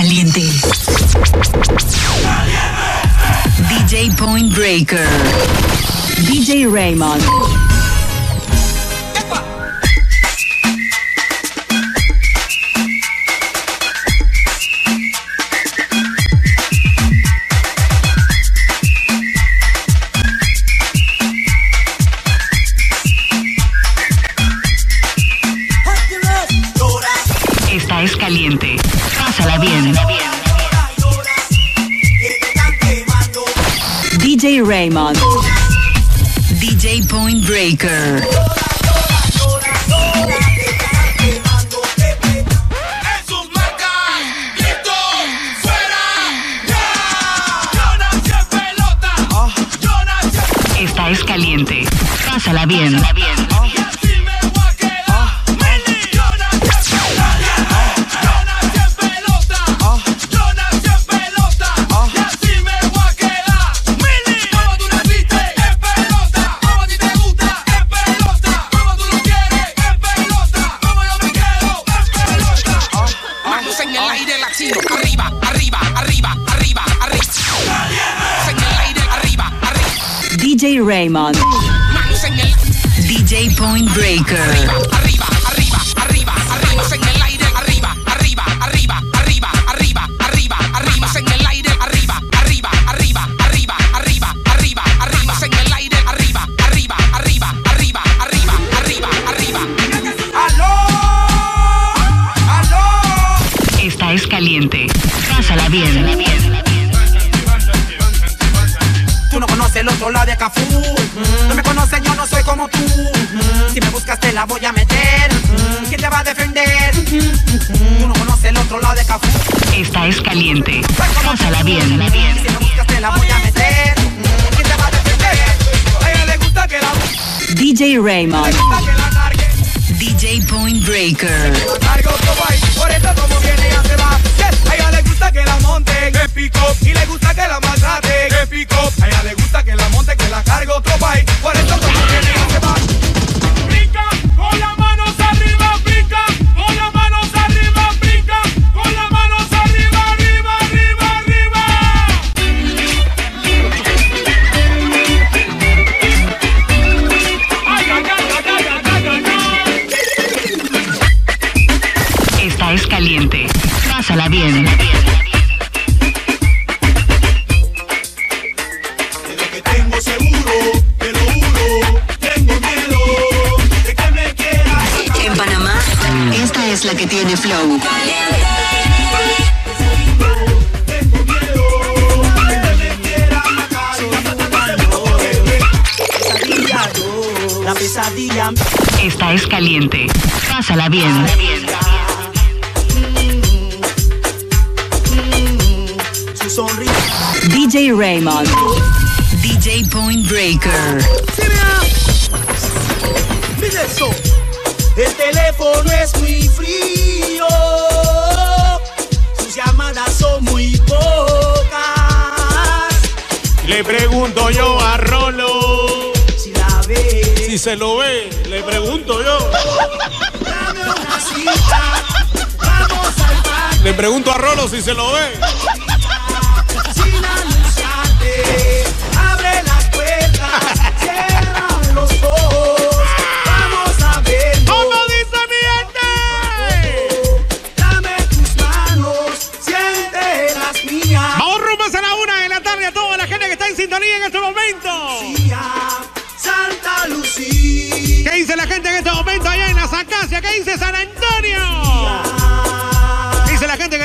caliente. DJ Point Breaker. DJ Raymond. Pásala bien. Pásala bien. se lo ve, le pregunto yo. Dame una cita, vamos al. Le pregunto a Rolo si se lo ve.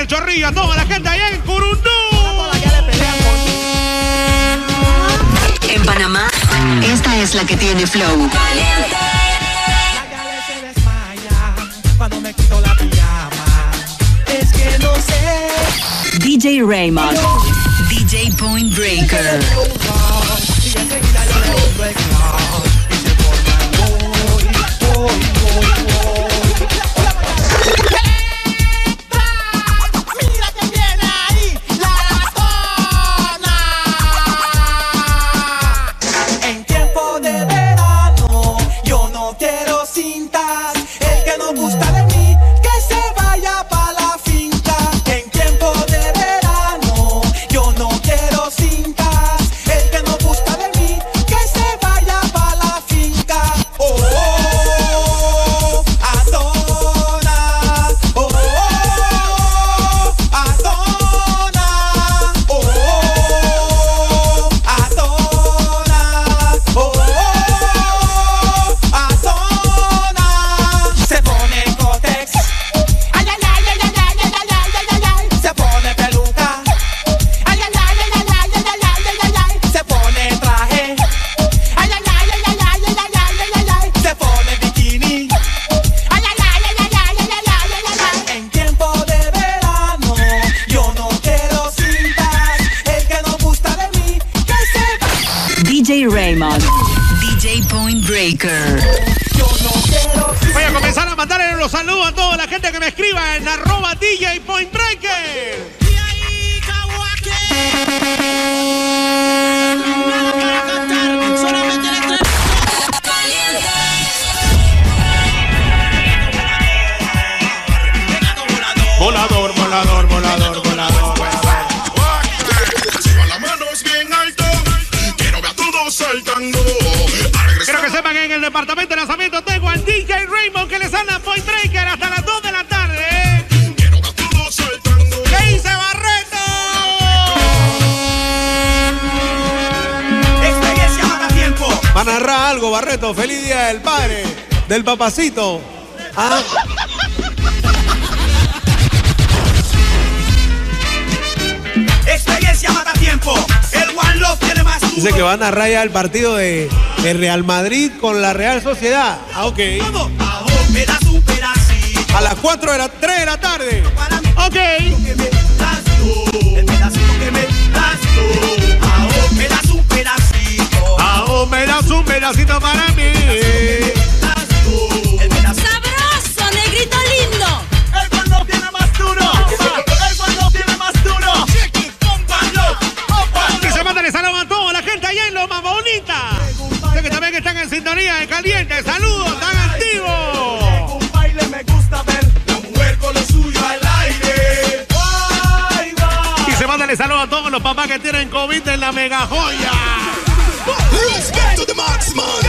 del Chorrillo, a toda la gente allá en Curundú. En Panamá, esta es la que tiene flow. DJ Raymond. DJ Point Breaker. papacito. Ah. Experiencia mata tiempo. El One Love tiene más. Dice que van a rayar el partido de, Real Madrid con la Real Sociedad. Ah, ok. A las 4 de la 3 de la tarde. Ok. Me das un pedacito. sintonía de caliente. Saludos, tan activos. Un baile me gusta ver la mujer con lo suyo al aire. Y se manda mandan saludos a todos los papás que tienen COVID en la mega joya. Respect to the maximum.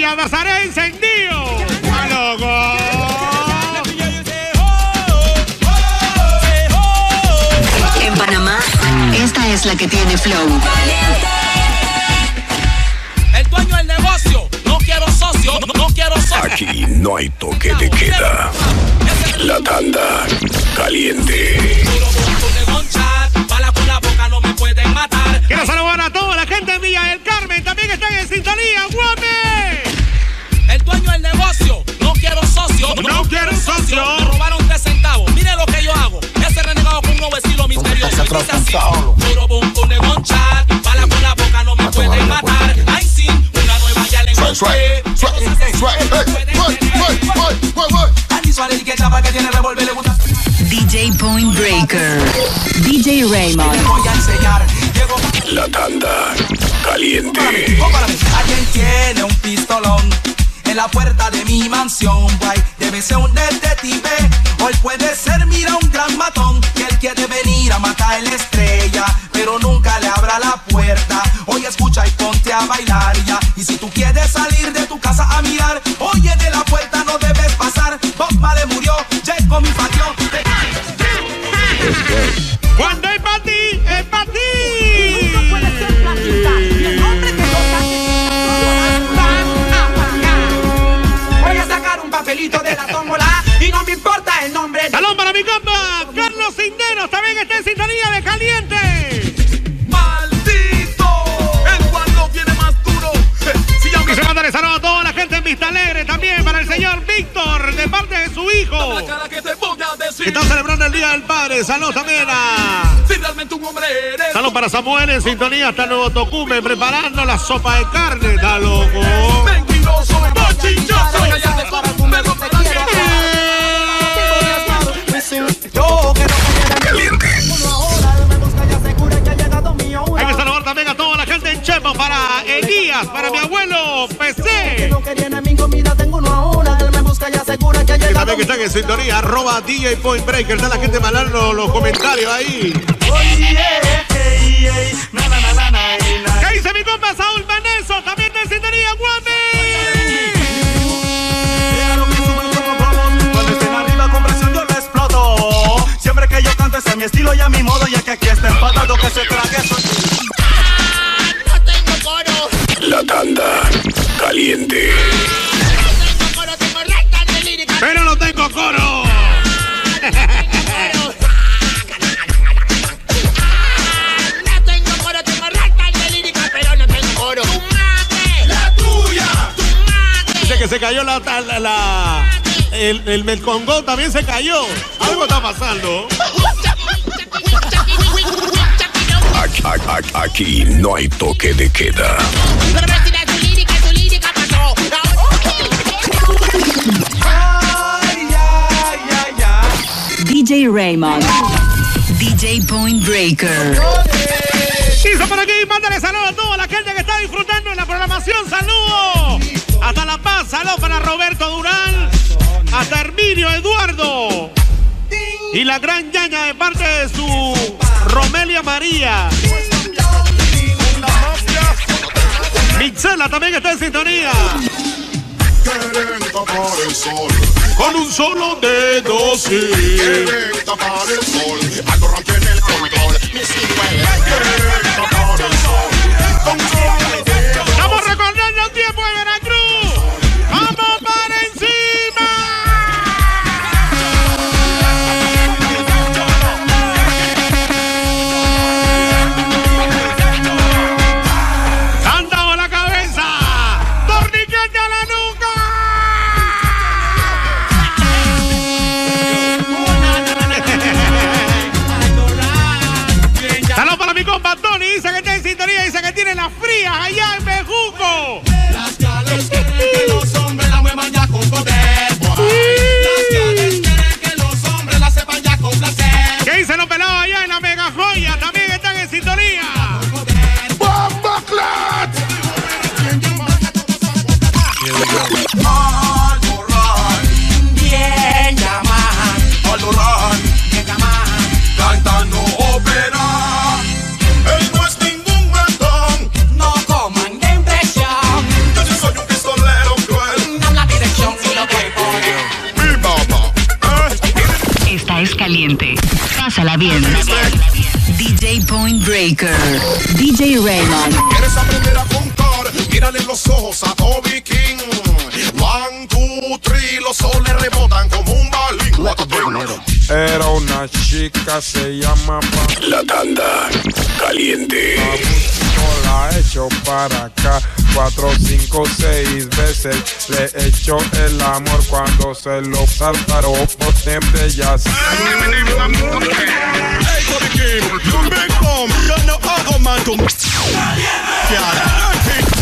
La Nazaret encendido. ¡A loco! En Panamá, esta es la que tiene flow. El dueño del negocio, no quiero socio, no, no quiero socio. Aquí no hay toque de queda. La tanda caliente. Quiero saludar a toda la gente de Villa del Carmen. También están en sintonía. ¡Guame! Dueño del negocio, no quiero socio. No quiero socio. Me robaron tres centavos. Mire lo que yo hago. Ese renegado con un nuevo estilo misterioso. Y dice así, Puro bum de gonchar. Bala con la boca no me pueden matar. Ay sí, una nueva ya le encontré. Andy Suárez y que chapa que tiene revólver le gusta. DJ Point Breaker. DJ Raymond. Voy a enseñar. Llego La tanda caliente. Alguien tiene un pistolón en la puerta de mi mansión, guay. Debe ser un detective. Hoy puede ser, mira, un gran matón. Que él quiere venir a matar la estrella, pero nunca le abra la puerta. Hoy escucha y ponte a bailar ya. Y si tú quieres salir de tu casa a mirar, oye, de la puerta no debes pasar. Bob Marley murió, Jacob mi patio. Que te voy a Que decir. está celebrando el Día del Padre. Salud también a... Si realmente un hombre eres. Salud para Samuel en sintonía. Está el nuevo Tocume preparando la sopa de carne. Está loco. Mentiroso, bochinchoso. Hay que saludar también a toda la gente en Chepo para Elías, para mi abuelo PC. También que están en sintonía, arroba DJ Point Breaker. Está la gente mandando los comentarios ahí. ¿Qué dice mi compa Saúl Venezo? También está en sintonía, guapi. Cuando estén arriba con presión yo lo exploto. Siempre que yo canto es mi estilo y a mi modo, ya que aquí está empatado que se trague eso. La tanda caliente. Cayó la, la, la- el, el Melcongó también se cayó. Algo está pasando. Aquí, aquí- aquí no hay toque de queda. DJ Raymond. DJ Point Breaker. Hizo por aquí, mándale saludos a toda la gente que está disfrutando en la programación. Saludos. Hasta La saludos para Roberto Durán. Hasta Herminio Eduardo. Y la gran ñaña de parte de su Romelia María. Mixela también está en sintonía. Quieren tapar el sol, Con un solo dedo, sí. quieren tapar el sol. El control. Mis Quieren tapar el sol, con solo dedo. Estamos recordando el tiempo de tiene las frías allá en Breaker. DJ Raymond. ¿Quieres aprender a contar? Mírale los ojos a Toby King. One, two, three, los soles rebotan como un balín. Era una chica, se llama Pa- La tanda caliente. la he hecho para acá cuatro, cinco, seis veces le he hecho el amor cuando se lo saltaron por siempre ya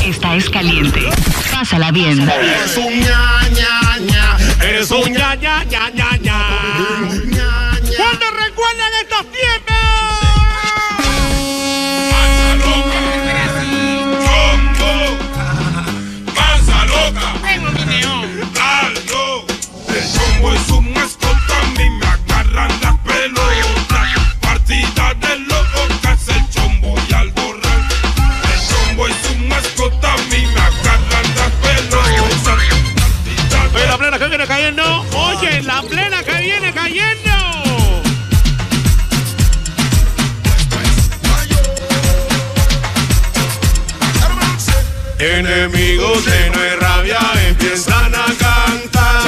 Esta es caliente. Pásala bien. Un ña, ña, ña. Un ña, viene cayendo. Oye, la plena que viene cayendo. Enemigos de no hay rabia empiezan a cantar.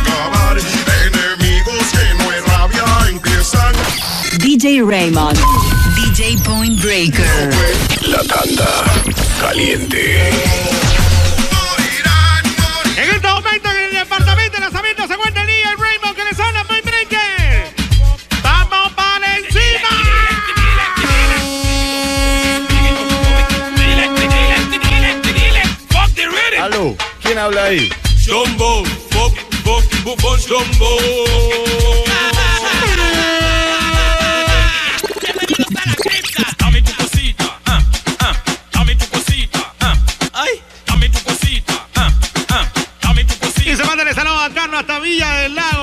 acabar. Enemigos que no hay rabia empiezan. DJ Raymond. DJ Point Breaker. La tanda caliente. Aló, ¿quién habla ahí? Chombo, fuck, fuck, bufón, chombo. Dame tu cosita, ah, ah, dame tu cosita, ah, ay, dame tu cosita, ah, ah, dame tu cosita. Y se manda el saludo a Carlos hasta Villa del Lago,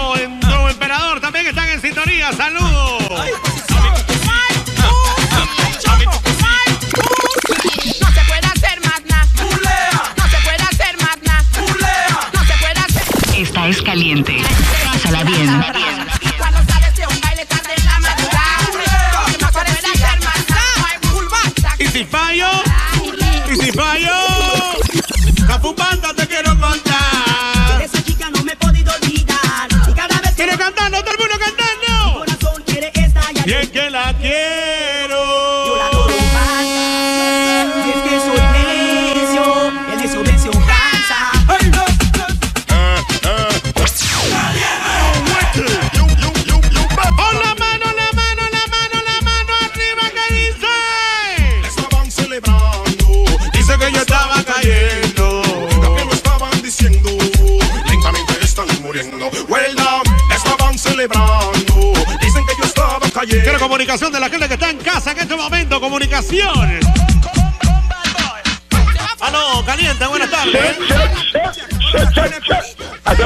cayendo. Quiero comunicación de la gente que está en casa en este momento. Comunicación. Aló, caliente, buenas tardes.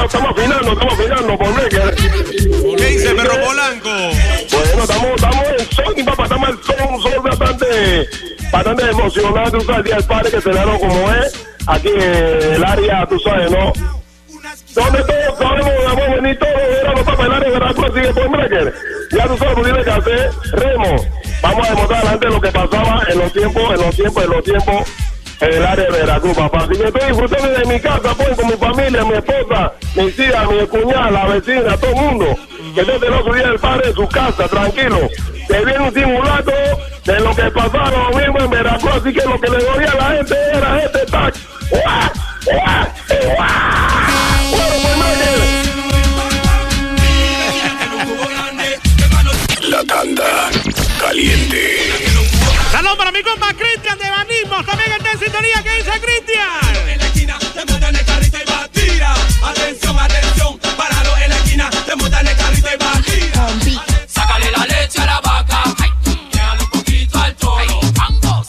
Estamos afinando, estamos afinando por. ¿Qué dice Perro Polanco? Bueno, estamos, estamos en son, papá, estamos en son, un son bastante, bastante emocionante, tú sabes, el día del padre que celebraron como es, aquí en el área, tú sabes, ¿no? Donde todos sabemos, vamos a venir todos, el área de Veracruz, así que por breaker. Ya tú sabes lo que tienes que hacer, Remo, vamos a demostrar a la gente lo que pasaba en los tiempos, en los tiempos, en los tiempos, en el área de Veracruz, papá. Así que estoy disfrutando de mi casa, pues, con mi familia, mi esposa, mis hijas, mi cuñada, la vecina, todo el mundo. Que desde el otro día del padre en su casa, tranquilo. Que viene un simulacro de lo que pasaron mismo en Veracruz, así que lo que le dolía a la gente era este tax. ¡Uah! ¡Uah! Sintonía. ¿Qué dice Cristian? En la esquina te montan el carrito y va tira. Atención, atención, páralo en la esquina, te montan el carrito y va tira. Sácale la leche a la vaca, déjale un poquito al toro.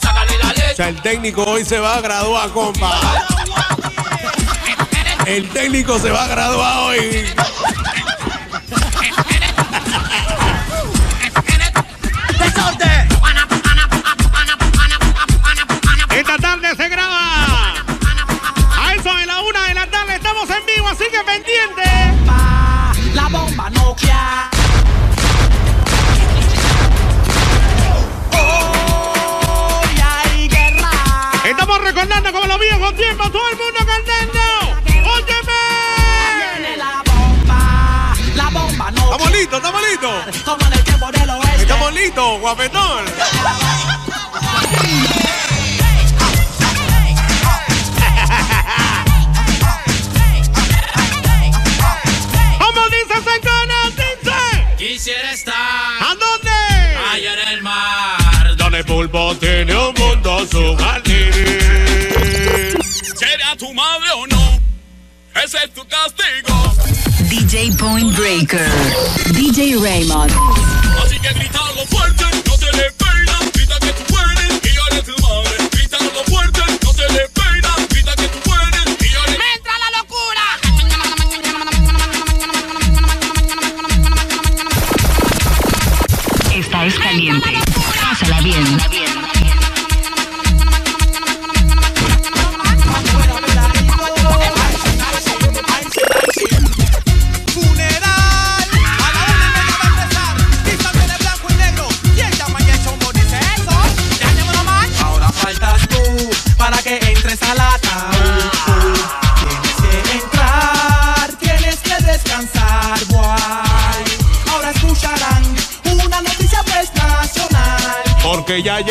Sácale la O leche. sea, el técnico hoy se va a graduar, compa. El técnico se va a graduar hoy. todo el mundo cantando. ¡Óyeme! La bomba, la bomba no. Estamos listos, estamos listos. Como en el tiempo del oeste. Estamos listos, guapetón. ¿Cómo dice ese coro? Dice. Quisiera estar ¿A dónde? allá en el mar. Donde pulpo tiene un mundo su jardín. ¿Será tu madre o no? Ese es tu castigo. DJ Point Breaker. DJ Raymond. Así que grítalo fuerte,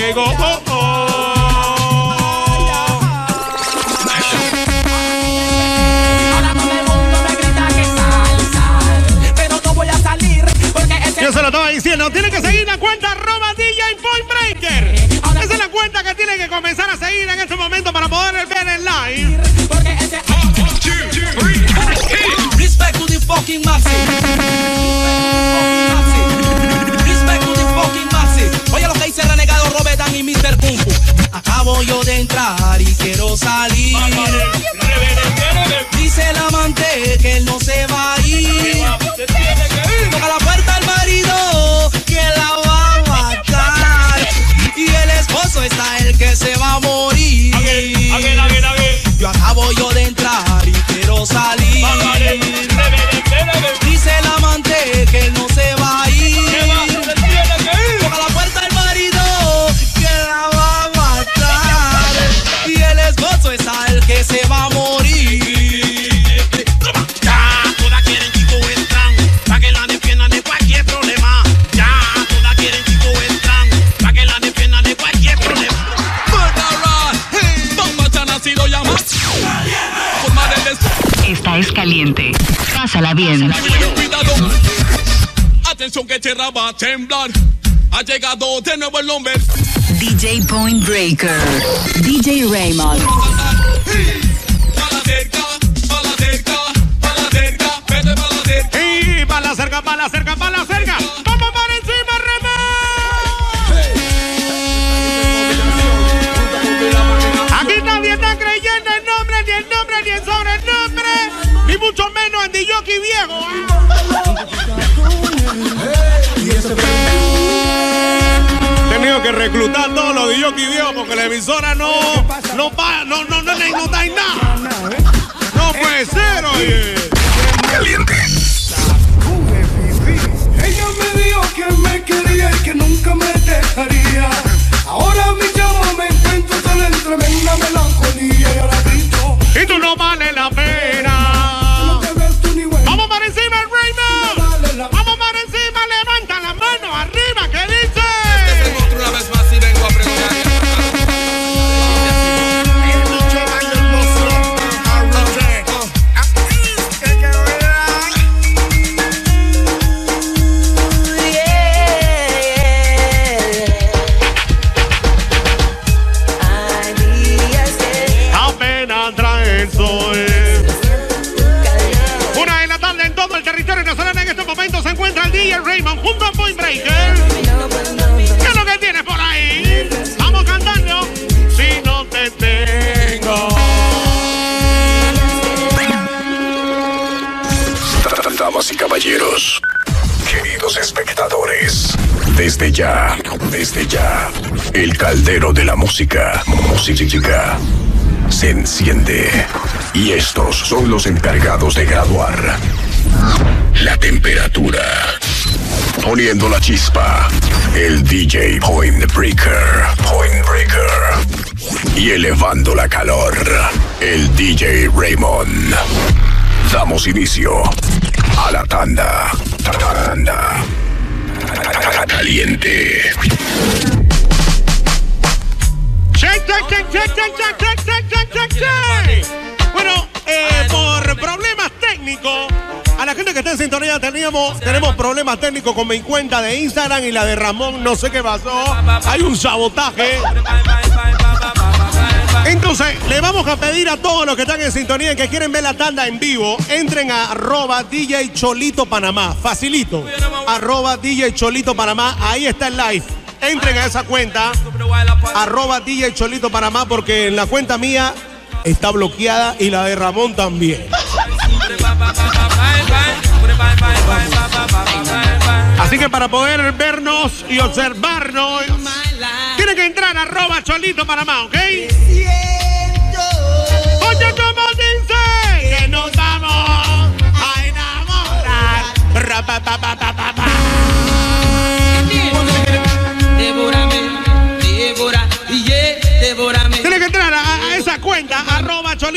llegó. Oh, oh. Ahora todo el mundo me grita que sal, sal. Pero no voy a salir porque ese Yo se lo estaba diciendo, tiene que seguir la cuenta arroba DJ Point Breaker. Esa es la cuenta que tiene que comenzar a seguir en este momento para poder ver en live. porque ese Respect to the fucking maxi. Y quiero salir. Dice el amante que él no se va a ir. Pásala bien. Cuidado. Atención que tierra va a temblar. Ha llegado de nuevo el hombre. DJ Point Breaker. DJ Raymond. Para la cerca, para la cerca, para la cerca. Porque la emisora no, no, va, no, no, no, no, no da nada. No puede ser, oye. Caliente. Desde ya, desde ya, el caldero de la música, música, se enciende. Y estos son los encargados de graduar la temperatura. Poniendo la chispa, el DJ Point Breaker, Point Breaker. Y elevando la calor, el DJ Raymond. Damos inicio a la tanda. Tanda. Caliente. Bueno, por problemas técnicos, a la gente que está en sintonía teníamos, tenemos problemas técnicos con mi cuenta de Instagram y la de Ramón, no sé qué pasó. Hay un sabotaje. Entonces, le vamos a pedir a todos los que están en sintonía y que quieren ver la tanda en vivo, entren a arroba DJ Cholito Panamá. Facilito. Arroba DJ Cholito Panamá. Ahí está el live. Entren a esa cuenta. Arroba DJ Cholito Panamá porque en la cuenta mía está bloqueada y la de Ramón también. Así que para poder vernos y observarnos, tienen que entrar arroba Cholito Panamá, ¿ok? Oye, ¿cómo dice? Que nos vamos a enamorar.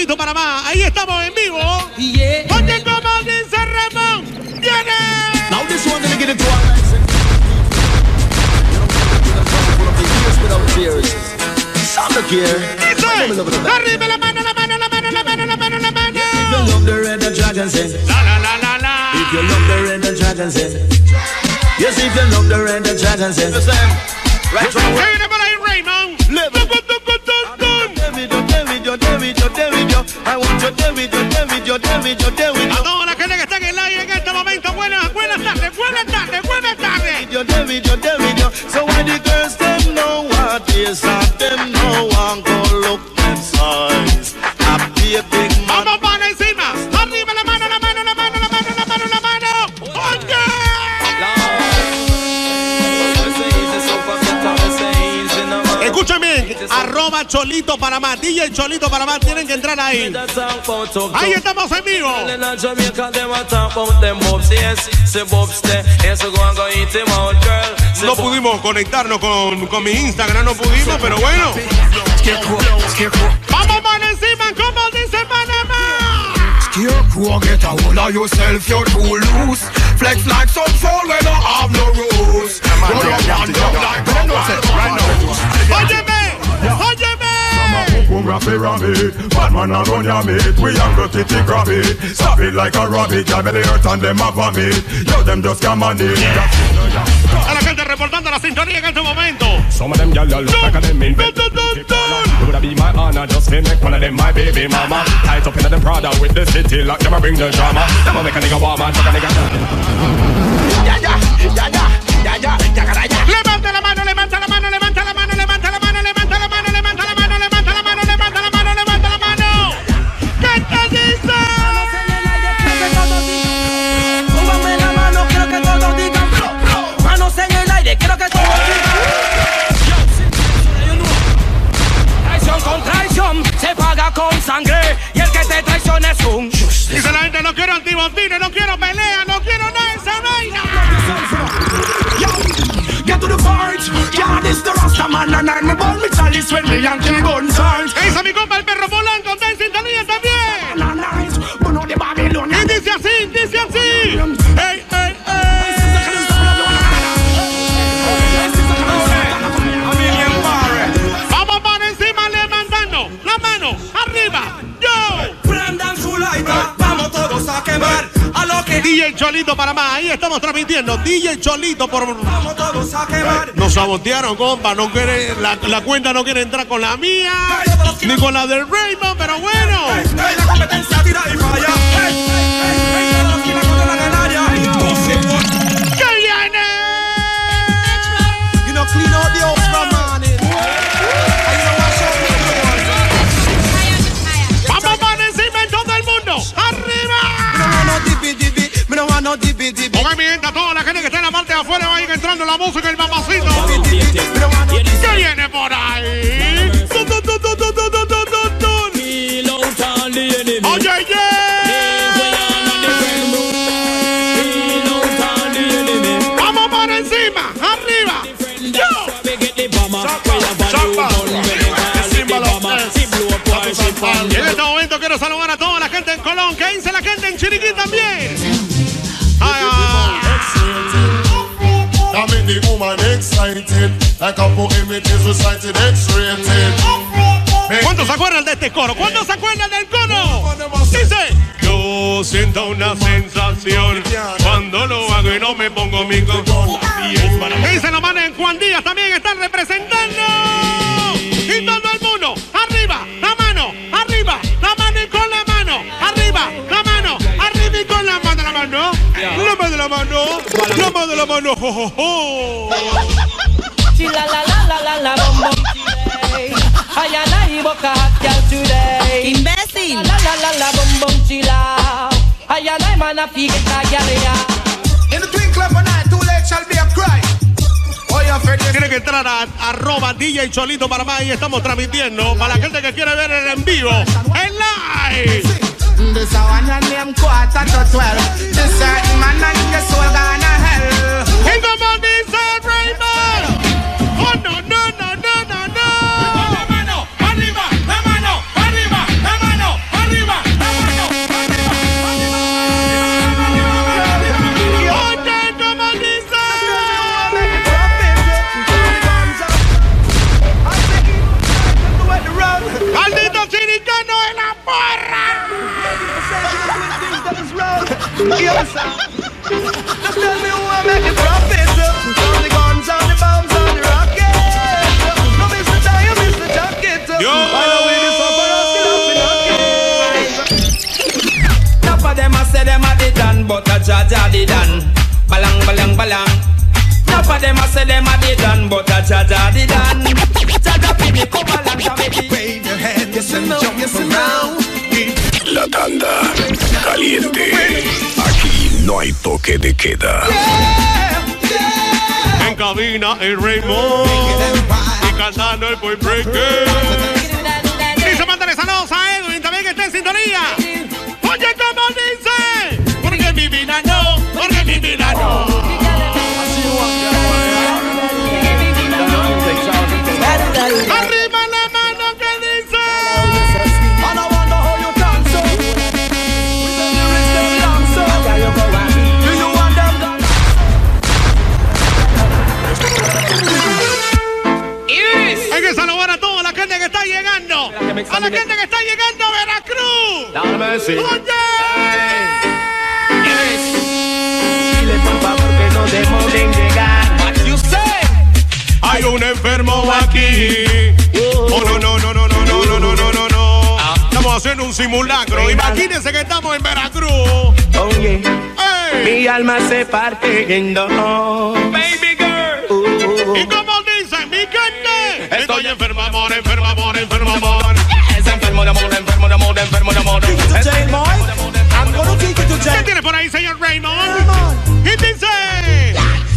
Panamá. Ahí estamos en vivo. Oye, ¿cómo dice Ramón? ¡Viene! Now this one gonna get it to our without fears. Some look here. I'm in love with that. Arriba la mano, la mano, la mano, la mano, la mano, la mano. If you love the red, the dragon. La la la la la. If you love the red, the dragon. Yes, if you love the red, the dragon sing. Right ¿Qué viene por ahí, Your David, yo, David, yo, David, yo, David, A yo. toda la gente que está en el live en este momento, buenas, buenas tardes, buenas tardes, buenas tardes. Yo, David, yo, David, yo. So why the girls them know what is of arroba Cholito Panamá, DJ Cholito Panamá, tienen que entrar ahí. Ahí estamos en vivo. No pudimos conectarnos con, con mi Instagram, no pudimos, pero bueno. Vamos para encima, como dice Panamá. Scarecrow, get a hold of yourself, you're too loose. Flex like some fool when you have no rules. Roll your hand up like Óyeme, óyeme. Boom rap pyramid Bad man a run ya mate We younger titty grab Stop it like a rabbit Ya belly hurt and them Yo them just A la gente reportando la sintonía en este momento Some of them y'all look like a them It would be my honor just to make one of them my baby mama Tied up in the Prada with the city lock Never bring the drama Never make a nigga warm and a nigga Ya ya, ya ya, ya ya, ya ya Aire, quiero que. Traición con traición se paga con sangre y el que te traiciona es un Dice la gente, no quiero antibotines, no quiero pelea, no quiero nada de esa vaina. Get to the. Yeah, this the and I'm chalice when me. DJ Cholito Panamá, ahí estamos transmitiendo. DJ Cholito por. vamos todos a quemar. Nos sabotearon, compa. No quiere, la, la cuenta no quiere entrar con la mía, ni con la del Raymond, pero bueno. Ey, la competencia tira y falla. Ok, mi gente, a toda la gente que está en la parte de afuera, vayan entrando la música, el mamacito. ¿Qué viene por ahí? Oye, yeah. Chamba. Chamba. Chamba. Chamba. Excited. A recited, X-rated. ¿Cuántos se acuerdan de este coro? ¿Cuántos se acuerdan del coro? Dice. Yo siento una sensación cuando lo hago y no me pongo mi con. Dice los manes en Juan Díaz también están representando. Y todo el mundo, arriba, la mano, arriba, la mano y con la mano, arriba, la mano, arriba y con la mano, la mano, la mano de la mano, la mano de la mano, jo. Chila la la la la la. Imbécil. La la la la bom bom chila. Ay ay man a fi get a girl ya. In the twinkle of an eye, too late shall be a cry. Oye, Freddy. Tiene que entrar a arroba DJ Cholito Panamá y estamos transmitiendo para la gente que quiere ver el en vivo, oh no, no, no, no, toque de queda. En cabina el Raymond y cantando el Boy Breaker. Dice, mándale saludos a Edwin también que está en sintonía. Oye, ¿cómo dice? Porque mi vida no, porque mi vida no. Oye. Dile por favor que no demoren llegar. Hay un enfermo aquí. Oh, no, no, no, no, no, no, no, no, no, no, no. Estamos haciendo un simulacro. Imagínense que estamos en Veracruz. Oye, mi alma se parte en dos. Baby girl. ¿Y cómo dicen, mi gente? Estoy enfermo, amor, enfermo, amor, enfermo, amor. Es enfermo de amor, enfermo enfermo de amor. ¿Qué tiene por ahí, señor Raymond? Y dice...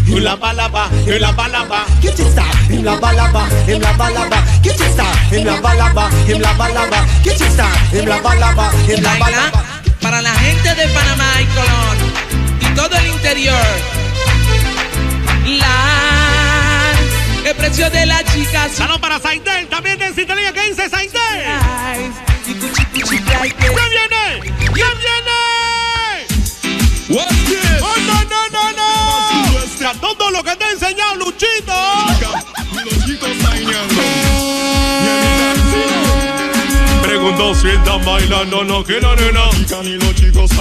Y la balaba, y la balaba. Get it start, him la balaba, him la balaba. Get it start, him la balaba, him la balaba. Get it him la balaba, him la balaba. para la gente de Panamá y Colón y todo el interior. La el precio de la chica Salud para Saidel, también de sintonía. ¿Qué dice Saidel? Like this. ¿Qué viene? ¿Qué viene? ¡Oh, no, no, no, no! Ya todo lo que te ha enseñado Luchito. Preguntó si están bailando, no quiero nena.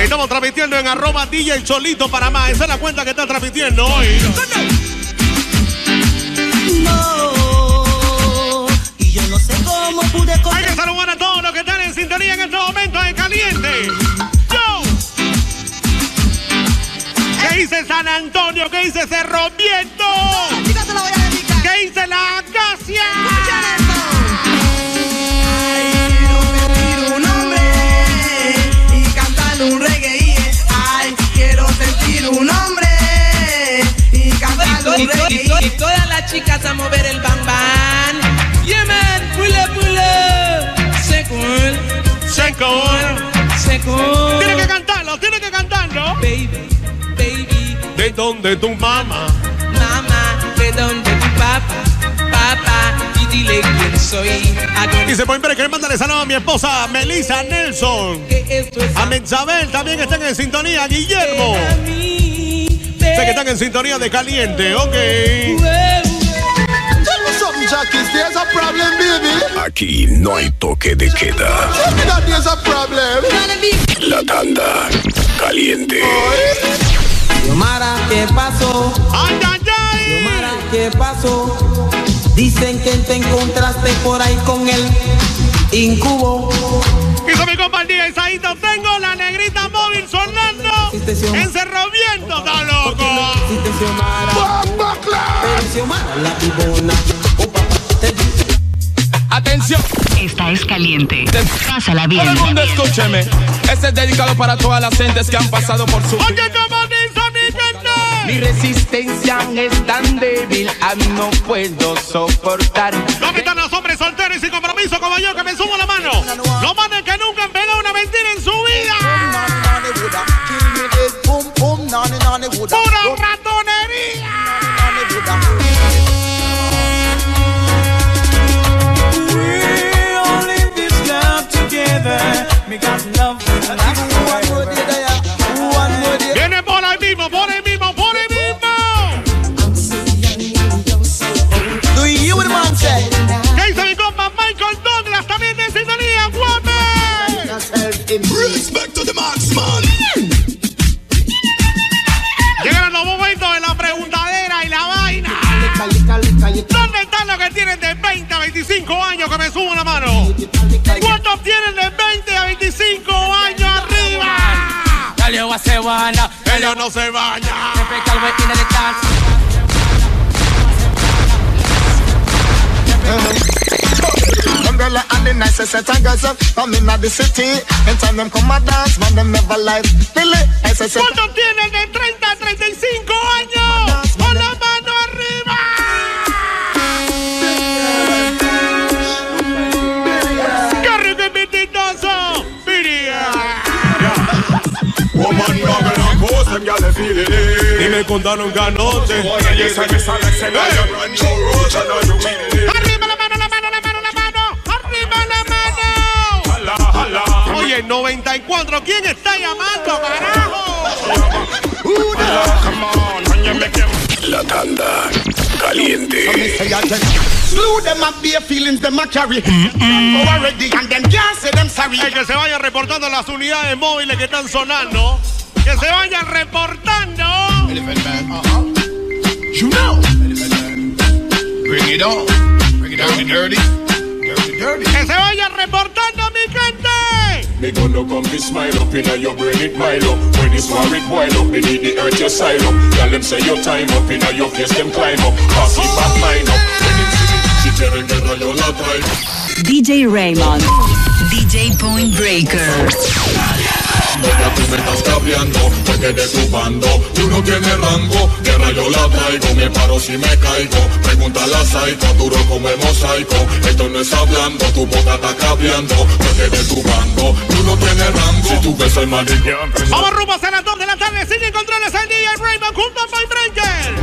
Estamos transmitiendo en arroba DJ Cholito Panamá. Esa es la cuenta que está transmitiendo hoy. Y yo no sé cómo pude Hay que saludar a todos los que están sintonía en estos momentos en caliente. Yo. ¿Qué dice San Antonio? ¿Qué dice Cerro Viento? ¿Qué dice la Acacia? un quiero sentir un hombre y cantar un reggae. Y todas las chicas a mover el bam Tiene que cantarlo, tiene que cantarlo. Baby, baby, ¿De dónde tu mamá? mamá, de donde tu papá, papá, y dile quién soy. Dice Point Breaker, mándale saludos a mi esposa Melissa Nelson. A Menzabel también están en sintonía. Guillermo. Sé que están en sintonía de caliente, ok. Jackie, there's a problem, baby. Aquí no hay toque de queda. La tanda caliente. Xiomara, ¿qué pasó? Xiomara, ¿qué pasó? Dicen que te encontraste por ahí con el incubo. Y con mi compañía Isaíto tengo la negrita móvil sonando. Encerramiento, está loco. Pero Xiomara, la pibona. Atención. Esta es caliente. Pásala Todo bien. el mundo escúcheme. Este es dedicado para todas las gentes que han pasado por su. Oye, ¿cómo dice mi gente? Mi resistencia es tan débil, ah, no puedo soportar. ¿Dónde están los hombres solteros y sin compromiso como yo que me sumo la mano? Los manes que nunca 25 años que me suban la mano? ¿Cuántos tienen de 20 a 25 años arriba? Dale, va se baña. Ellos no se bañan. Umbrella and the nicest set of girls up from in the city. Anytime them come a dance, man, them never like Billy. I say, say, ¿Cuántos tienen de 30 a 35 que sale ese gallo, brand new roach, I know you feel it. ¡Arriba la mano, la mano, la mano, la mano! ¡Arriba la mano! Hala, hala. Oye, 94, ¿quién está llamando, carajo? La tanda caliente. Slew them up bare feelings, them a carry. Already, and them can't say them sorry. El que se vayan reportando las unidades móviles que están sonando. Que se vayan reportando. You know. Bring it on. Bring it on, dirty. Dirty, dirty. Que se vayan reportando, mi gente. Me gonna come be smile up inna your brain it mile up When it's war it wild up, need the earth your side up Tell them say your time up inna your face them climb up Pass it back line up When it's city, si quieren guerra yo la traigo DJ Raymond. DJ Point Breaker. Ya tú me estás cabreando, porque de tu bando Tú no tienes rango, guerra yo la traigo Me paro si me caigo, pregúntale a Saiko Duro como el mosaico, esto no es hablando Tu boca está cabreando, porque de tu bando Tú no tienes rango, si tú ves el maligno Vamos rumbo a las 2 de la tarde. Sigue controles el DJ Raymond junto a Point Breaker.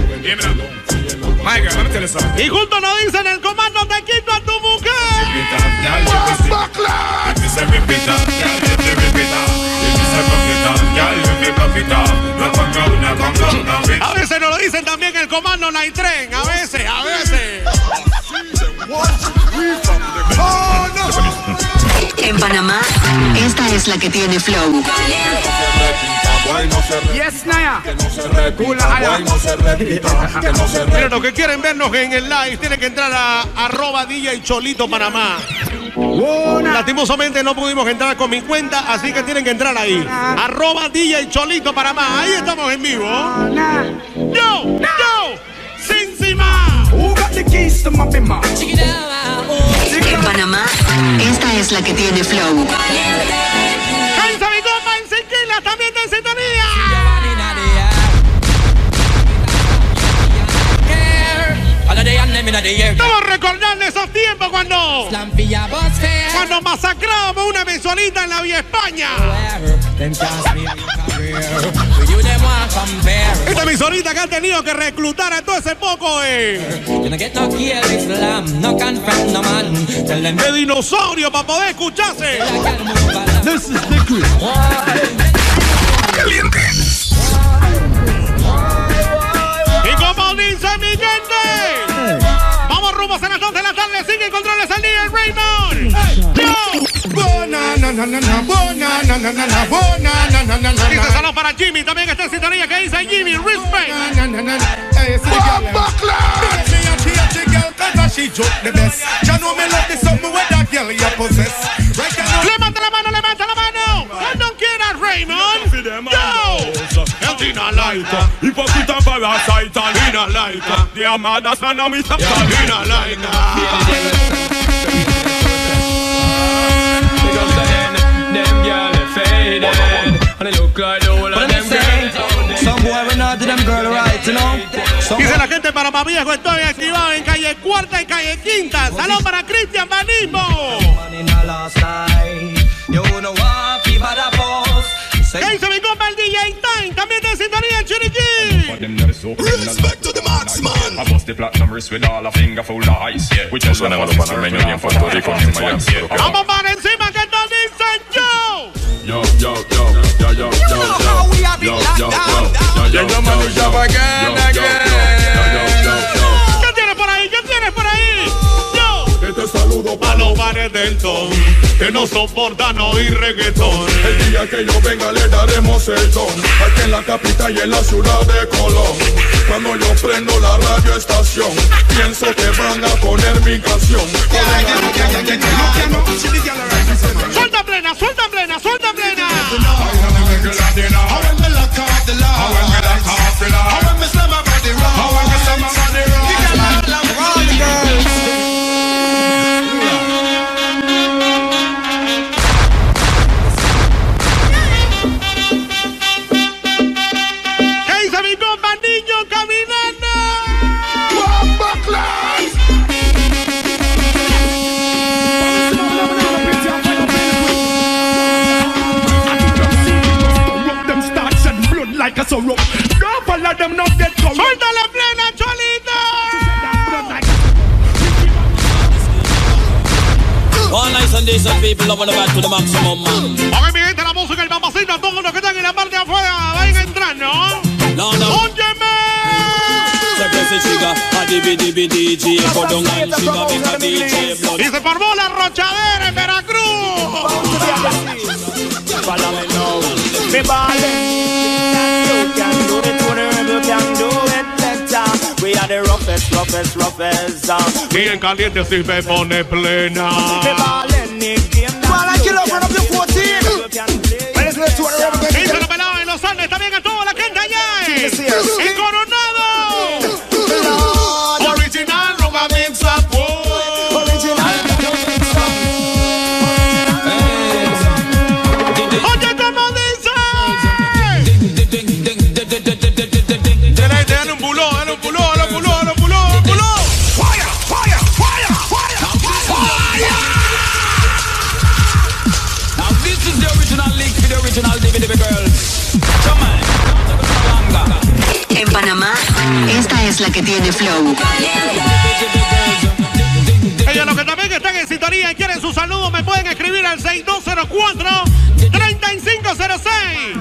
Mike, let me tell you something Y junto nos dicen el comando te quito a tu mujer. A veces nos lo dicen también el comando Night Train. A veces, a veces. En Panamá, esta es la que tiene flow. Yes, Naya. Mira, los que quieren vernos en el live tienen que entrar a arroba DJ Cholito Panamá. Lastimosamente no pudimos entrar con mi cuenta, así que tienen que entrar ahí. Arroba DJ Cholito Panamá. Ahí estamos en vivo. Yo, yo, sin cima. En Panamá, esta es la que tiene flow. Cansa mi copa en Siquila, también de sintonía. Estamos recordando esos tiempos cuando cuando masacrábamos una mensualita en la Vía España. Esta emisorita que han tenido que reclutar a todo ese poco eh, de dinosaurio para poder escucharse. Y como dice mi gente, vamos rumbo a las 2 de en controles al día, Raymond. Para Jimmy, también está en que dice Jimmy, respect. Levanta la mano, levanta la mano. Cuando quieras, Raymond. Laika, hypocrite and parasite and Tina Laika. They are mad as an amita, Tina Laika. Them girl they faded And they look like the whole of them girls Some boy we not do them girl right, you know. Dice la gente para Viejo, estoy activado en calle Cuarta y calle Quinta. Saludos para Cristian Banismo. in a ¿Qué dice mi Chiriquí. Respect to the max, man. I bust the platinum wrist with all a finger full of ice, yeah. Which is ni en Puerto Rico ni en Miami. pero que- Vamos para encima que todos dicen yo. Yo, yo, yo, yo, yo, yo, yo, yo, yo, yo, yo, yo, Llega Manu Chapa again, ¿Qué tienes por ahí? ¿Qué tienes por ahí? Yo. Este saludo bares del ton que no soportan oír reggaetón. El día que yo venga le daremos el don Aquí en la capital y en la ciudad de Colón Cuando yo prendo la radio estación Pienso que van a poner mi canción Suelta plena, suelta plena, suelta plena. Sorrow Don't follow them not get corrupt ¡Suelta la plena, Cholita! All nice and decent people loving the back to the maximum, man. A ver, mi gente, la música, el papacito, todos los que están en la parte de afuera, vayan a entrar, ¿no? No, no. A a. Y se formó la rochadera en Veracruz. Me now. flopes, flopes. Bien caliente si me pone plena. Well, I kill the 14. Lo en los toda la gente Coronado. Original, Oye. Es la que tiene flow. Ellos los que también están en sintonía y quieren su saludo me pueden escribir al 6204-3506.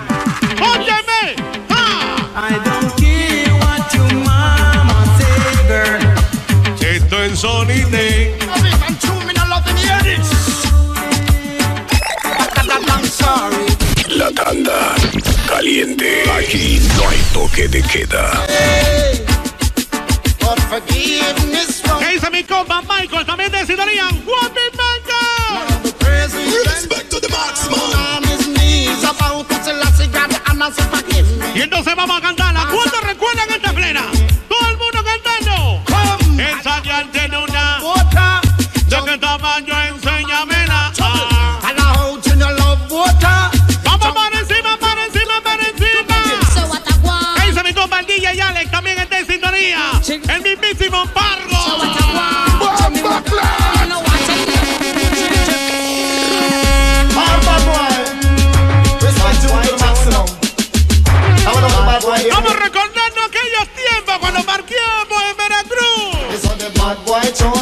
¡Óyeme! ¡Ah! Esto es Sony Day. I'm sorry. La tanda caliente. Aquí no hay toque de queda. But mi compa Michael también de Sintonía. ¡One Big Y entonces vamos a cantar.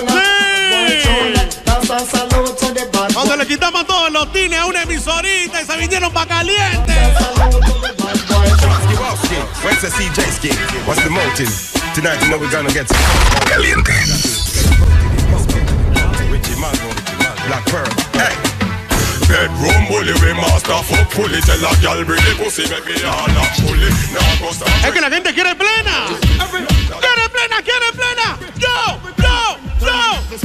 Sí. Cuando le quitamos todos los tines a una emisorita y se vinieron para caliente. The CJ ski? What's the motive? Tonight you know we're gonna get Caliente. Black Pearl. Hey. Bedroom bully, we master fuck fully. Tell a girl bring the pussy, make me all up fully. Now go stop. Es que la gente quiere plena. Quiere plena, quiere plena. When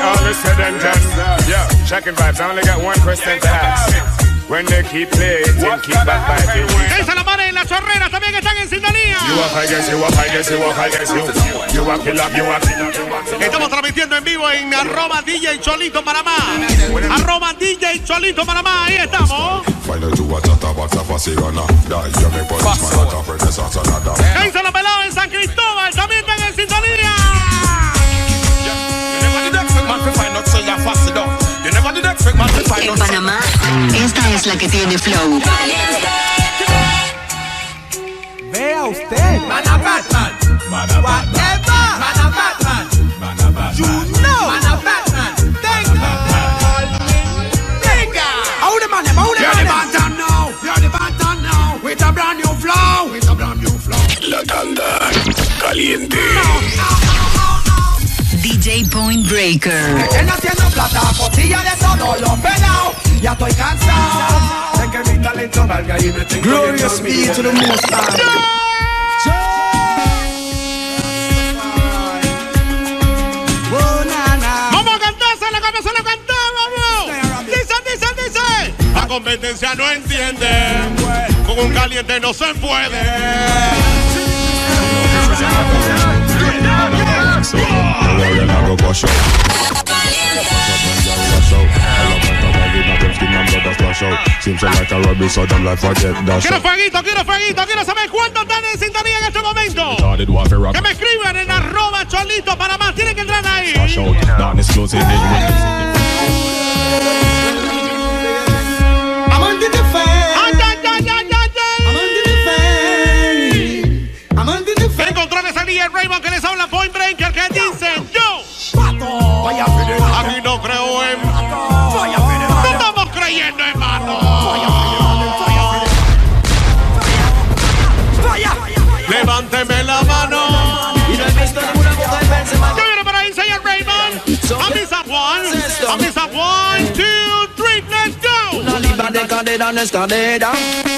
all is said and done, checking vibes. I only got one question to ask. When they keep playing, keep backbiting. Esa la madre y las chorreras también están en sintonía. Estamos transmitiendo en vivo en arroba DJ Cholito Panamá. Arroba DJ Cholito Panamá. Ahí estamos. ¿Qué hizo la pelada en San Cristóbal? También están en sintonía. En Panamá, esta es la que tiene flow. Vea usted. Mana Batman. Whatever. Mana Batman. You know. Mana Batman. Tenga. Tenga. How the man, how the You're man. the Bantam now. You're the Bantam now. With a brand new flow. With a brand new flow. La tanda caliente. DJ Point Breaker. Él haciendo plata, costilla de todos los pelados. Ya estoy cansado. De que mi talento valga y me tengo Glorious be to the most. La competencia no entiende. Con un caliente no se puede. Seems like a rubber, so them like forget that Quiero fueguito, quiero fueguito, quiero saber cuántos están en sintonía en este momento. Que me escriban en arroba Cholito Panamá. Tienen que entrar ahí. I'm under the fan. Ay, ay, ay, ay, ay, ay. I'm under the fan. I'm under the fan. Encontrarles a DJ Raymond que les habla Point Breaker de cadera en escalera,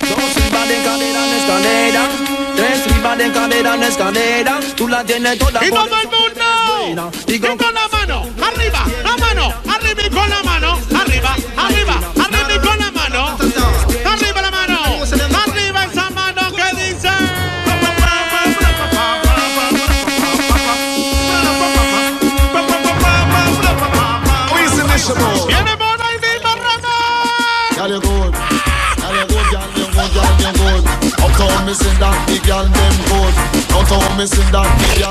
dos libras de cadera en escalera, tres libras de cadera en escalera. Tú la tienes toda Y todo el mundo. Y con la mano, arriba, la mano, arriba y con la mano,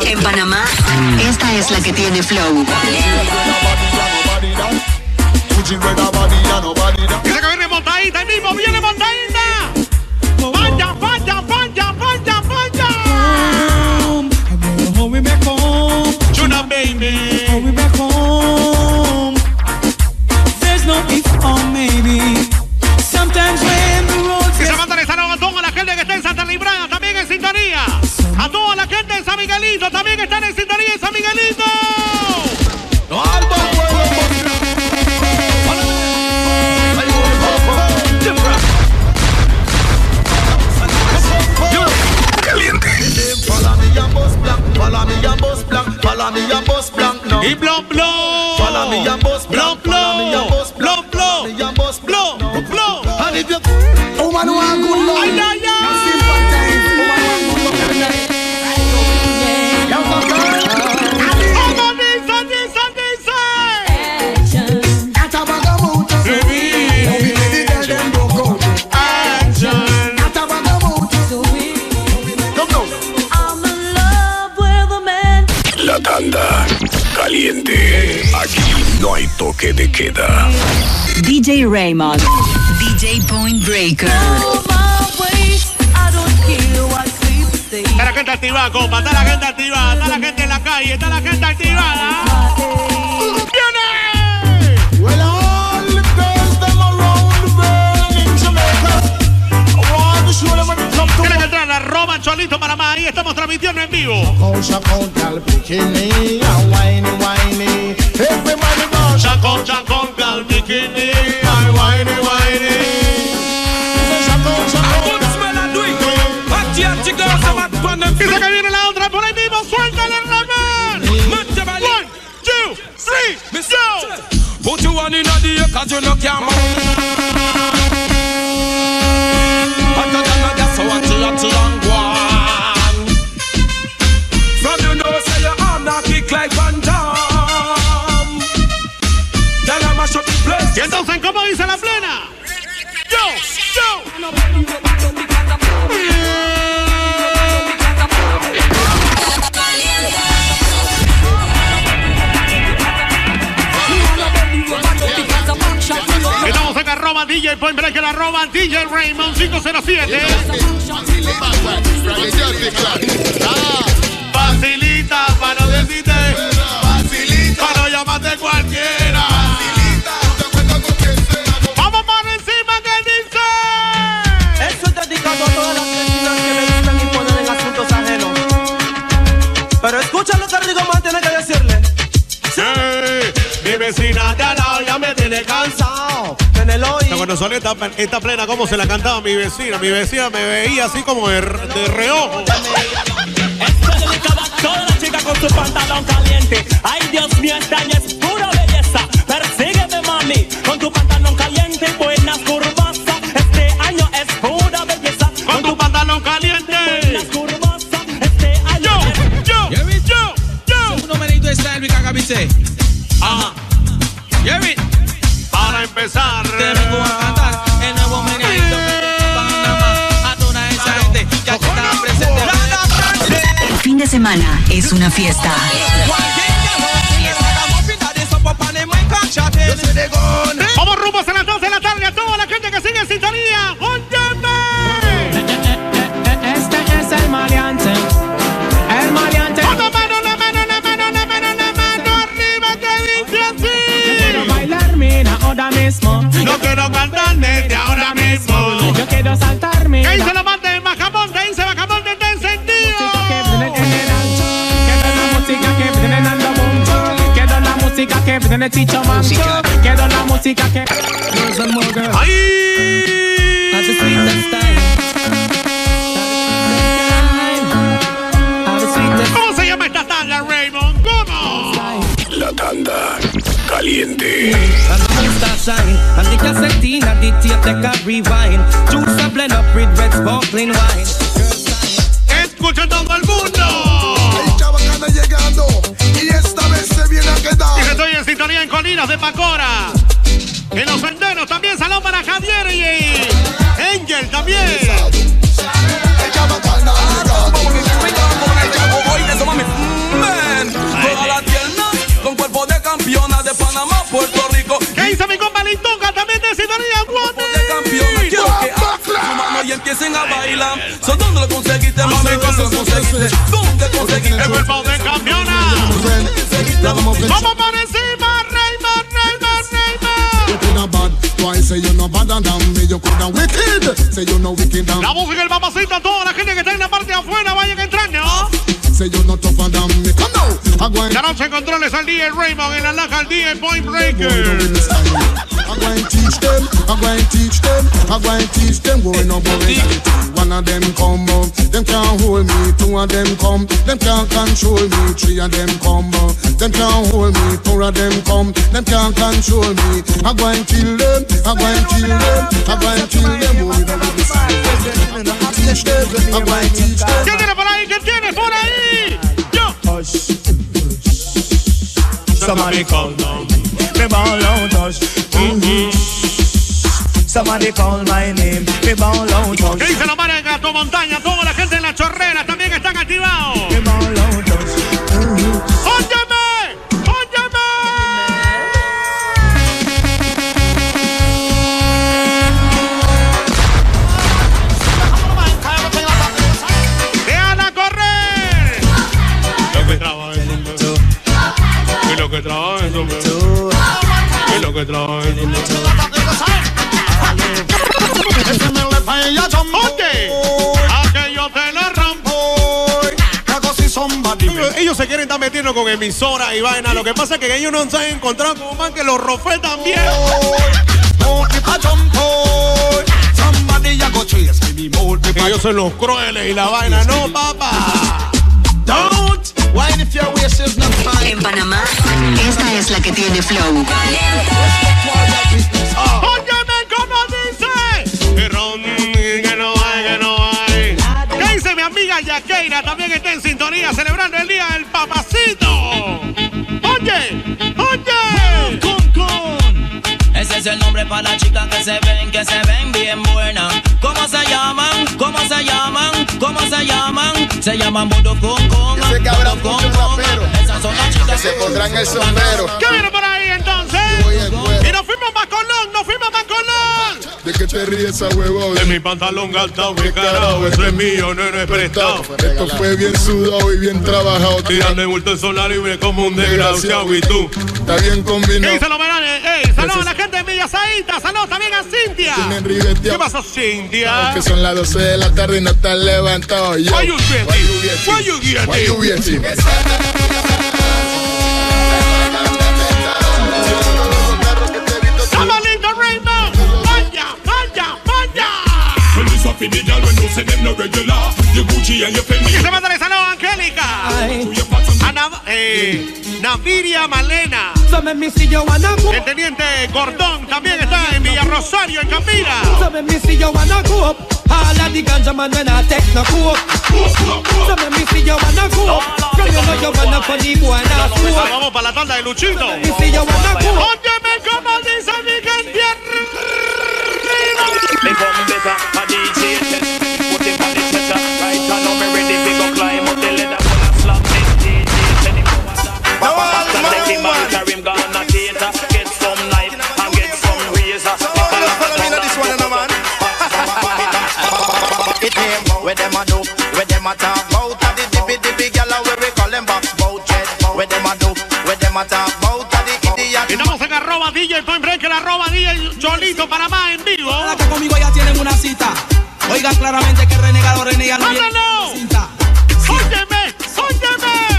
En Panamá, esta es la que tiene flow. Dice que viene montadita ahí mismo, viene montadita. Vaya, vaya, vaya, vaya, vaya. Back home. Chuna baby. Hurry back home. There's no if or maybe. A toda la gente en San Miguelito, también están en sintonía en San Miguelito. Caliente. Bust blank now. Y blon blon. Blon blon. Blon blank, follow me blon. Blon blon. toque de queda. DJ Raymond. DJ Point Breaker. Está la gente activada, compa. Está la gente activada. Está la gente en la calle. Está la gente activada. ¡Viene! ¡Vuela! Entrar Cholito, Panamá. Ahí estamos transmitiendo en vivo. You no mount DJ Point Break, el arroba DJ Raymond 507. Facilita para no decirte. Facilita para no llamarte cualquiera. Vamos para encima que dice. Eso es dedicado a todas las vecinas que me gustan y ponen en asuntos ajenos. Pero escucha lo que Rigo tiene Cuando salió esta, esta plena, ¿cómo se la cantaba mi vecina? Mi vecina me veía así como de, de reojo. Toda la chica con su pantalón caliente. Ay, Dios mío, esta es semana es una fiesta. Vamos rumbo a las 12 que viene chicho mancho. Quiero la música que. ¿Cómo se llama esta tanda, Raymond? ¿Cómo? La tanda caliente. And the cassette and the tape they can rewind. Juice a blend up with red sparkling wine. Escucha todo el mundo. El chabacana llegando y esta vez se viene a quedar. En sintonía en Colinas de Pacora. En los senderos también salón para Javier y Angel también. Con cuerpo de campeona de Panamá, Puerto Rico ¿Qué dice mi compa? También de de empiecen a bailar ¿dónde lo conseguiste? ¿Dónde lo conseguiste? ¿Dónde conseguiste? El cuerpo de campeona. Vamos bad, why say you no better than me? You coulda wicked, say you no wicked than La música del papacito, toda la gente que está en la parte de afuera, vayan. Say you no tougher than me. Come now, I go and La noche en controles al Raymond, en la laja al DJ Point I Breaker. go and teach them, I go and teach them, I go and teach them. Going up, going down. One of them come, uh, them can't hold me. Two of them come, them can't control me. Three of them come, uh, them can't hold me. Four of them come, them can't control me. I go and kill them, I go and kill them, I go and kill them. Going up, going down. Teach them, I go and teach them. ¿Quién tiene por ahí? ¿Quién tiene por ahí? Yo. Somebody call down. Me ball out hush. Mhm. Somebody call my name. Me out ¿Qué dice los mares de Gato Montaña? Toda la gente en la chorrera también están activados. Me ball out hush. Mhm. ¡Óyeme! ¡Óyeme! ¡Déjala correr! Lo que trabaja eso, Y lo que trabaja eso, Y lo que trabaja ellos se quieren estar metiendo con emisora y vaina. Lo que pasa es que ellos no se han encontrado con man que los rofe también. Ellos son los crueles y la vaina. No, papá. En Panamá, esta es la que tiene flow. Óyeme cómo dice. Que no hay, que no hay. ¿Qué dice mi amiga Yaqueira? También está en sintonía celebrando el día del papacito. Oye, oye. Es el nombre para las chicas que se ven, que se ven bien buenas. ¿Cómo se llaman? ¿Cómo se llaman? ¿Cómo se llaman? Se llaman Budo Con Con. Yo sé que habrá muchos raperos Esas son las chicas que se pondrán el sombrero. ¿Qué viene por ahí entonces? Y nos fuimos a Colón, nos fuimos a Colón. ¿De qué te ríes esa huevón? De mi pantalón gastado, mi carajo, eso es mío, no, no es prestado. Esto fue bien sudado y bien trabajado. Tirando el bulto en solar y me como un desgraciado y tú. Está bien ¿Qué combinado. dice los veranes? Ey, saludos a la gente de Villa Saíta, saludos también a Cintia. ¿Qué pasó, Cintia? Que son las 12 de la tarde y no están levantados. Yo. Why you getting? Why you getting? Why you getting? The girl when you say them no regular You Gucci and you Fendi Y se manda el saludo a Angélica. Eh, Naviria Malena. El teniente Gordón también está en Villa Rosario, en Campira. So make me see you wanna go up. All of the ganja man when I take no coke. So me see you wanna go up. From you know you wanna funny boy now Esa, Vamos para la tanda de Luchito. Me see you wanna go up. Óyeme cómo dice mi gente Me come better, a DJ test. Put him on the setter. Right now, me ready to go climb up the ladder. Gonna slap this DJ. Tell him go and Papa Papa take him and carry him gonna theater. Get some knife and get some razor. Papa It name, where them a do, where them a talk about a the dippy dippy gyal where we call them box bout jet. Where them a do, where them a talk about a the idiot. Y estamos en arroba DJ Point Break, el arroba DJ Cholito Panamá en vivo. Una cita. Oigan claramente que renegado renega no.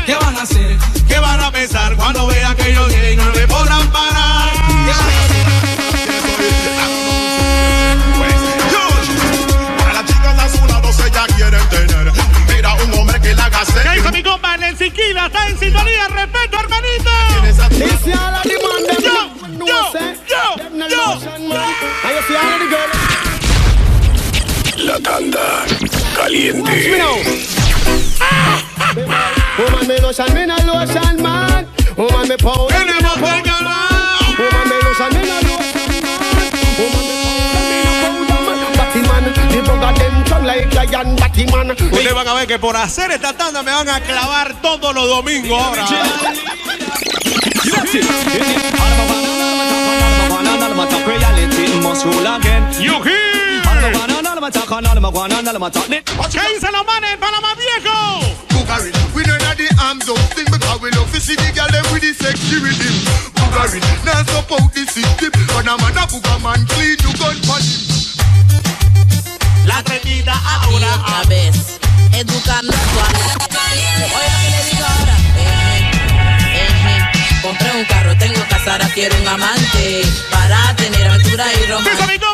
¿Qué van a hacer? ¿Qué van a pensar cuando vean que yo llego y no me podrán parar? Para las chicas a su lado se ya quieren tener Mira un hombre que la haga ¿Qué sentir mi compa? El Siquila está en sintonía. Respeto, hermanito. Yo, yo, yo, no yo. La tanda caliente. Me now. Woman me lotion, me no lotion man. Woman me powder, me no powder man. Woman me lotion, me no lotion man. Woman me powder, me no powder man. Batty man, the bugger them come like lion. Batty man. Ustedes van a ver que por hacer esta tanda me van a clavar todos los domingos ahora. You hear? ¿Qué dicen los manes en Panamá Viejo? Bugari, we know that the arms up thing Because we love to see the girl them with the sexy rhythm Bugari, now support the system When a man a booger man clean you gun for him La tremida Y ahora. otra vez, educando a Oye lo que le digo ahora. Eje, eje. Compré un carro, tengo casa, ahora quiero un amante para tener aventura y romance.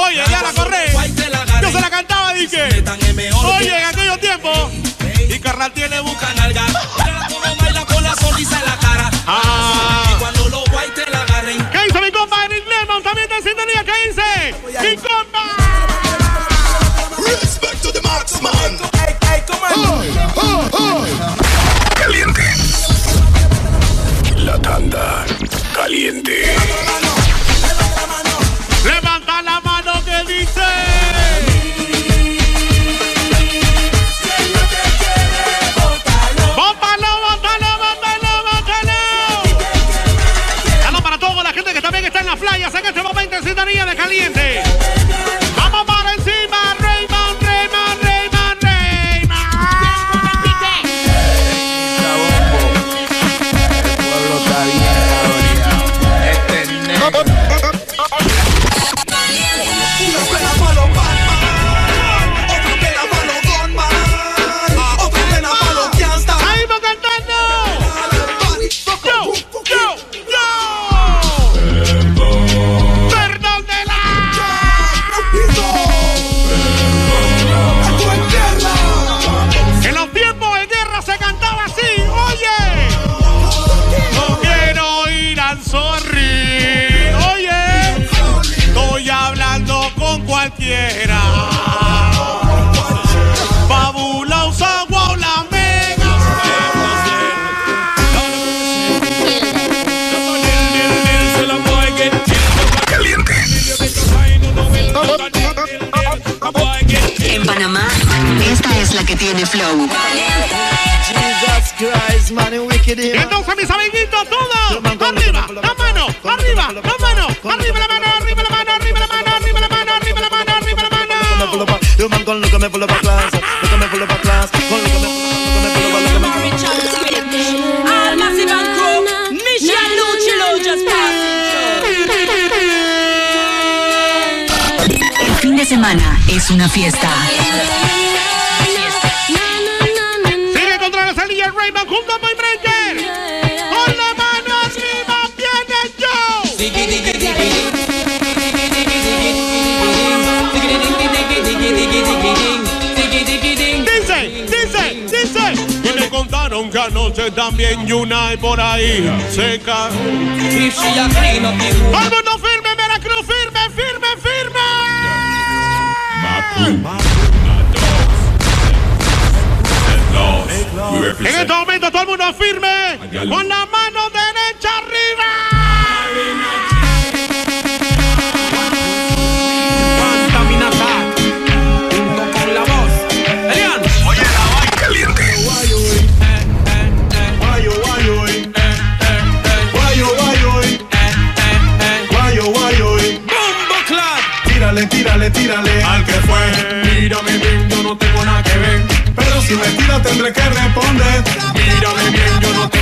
Oye, ya la corré. Yo se la cantaba, dije. Oye, en aquellos tiempos. Y Carnal tiene busca. Nalga. Cómo baila con la sonrisa en la cara. Ah. Y cuando los guay te la agarren. ¿Qué dice mi compa Eric Lemon? También en sintonía. ¿Qué dice? Mi compa. Respect to the marksman Caliente. La tanda caliente. Sintonía de caliente. Cualquiera. Fabulosa wow, la mega. En Panamá, esta es la que tiene flow. Jesus Christ, man, you wicked Y him. entonces mis amiguitos You man gon' look at me full of a class. Look at me full of a class. Gon' look at me, look at me full of a, look at me full of a- All massive and crew, Mission Luchilo just El fin de semana es una fiesta. Anoche también Yunai por ahí seca. Todo el mundo firme, Veracruz, firme, firme, firme. En este momento todo el mundo firme. Con la mano Tírale, al que fue. Mírame bien, yo no tengo nada que ver. Pero si me tira tendré que responder. Mírame bien, yo no tengo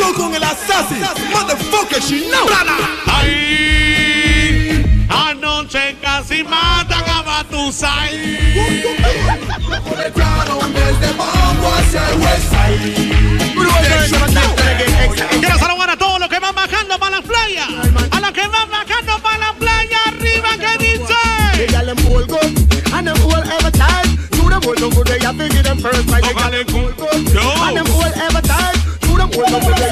combinación con el Assassin. Motherfucker, she know. Ay, anoche casi matan a Batusai. Quiero saludar a todos los que van bajando para la playa. A los que van bajando para la playa arriba, ¿qué dice? And them all every time. You all no good, they have to give them first. Like they got them good. And them all every time. Them first.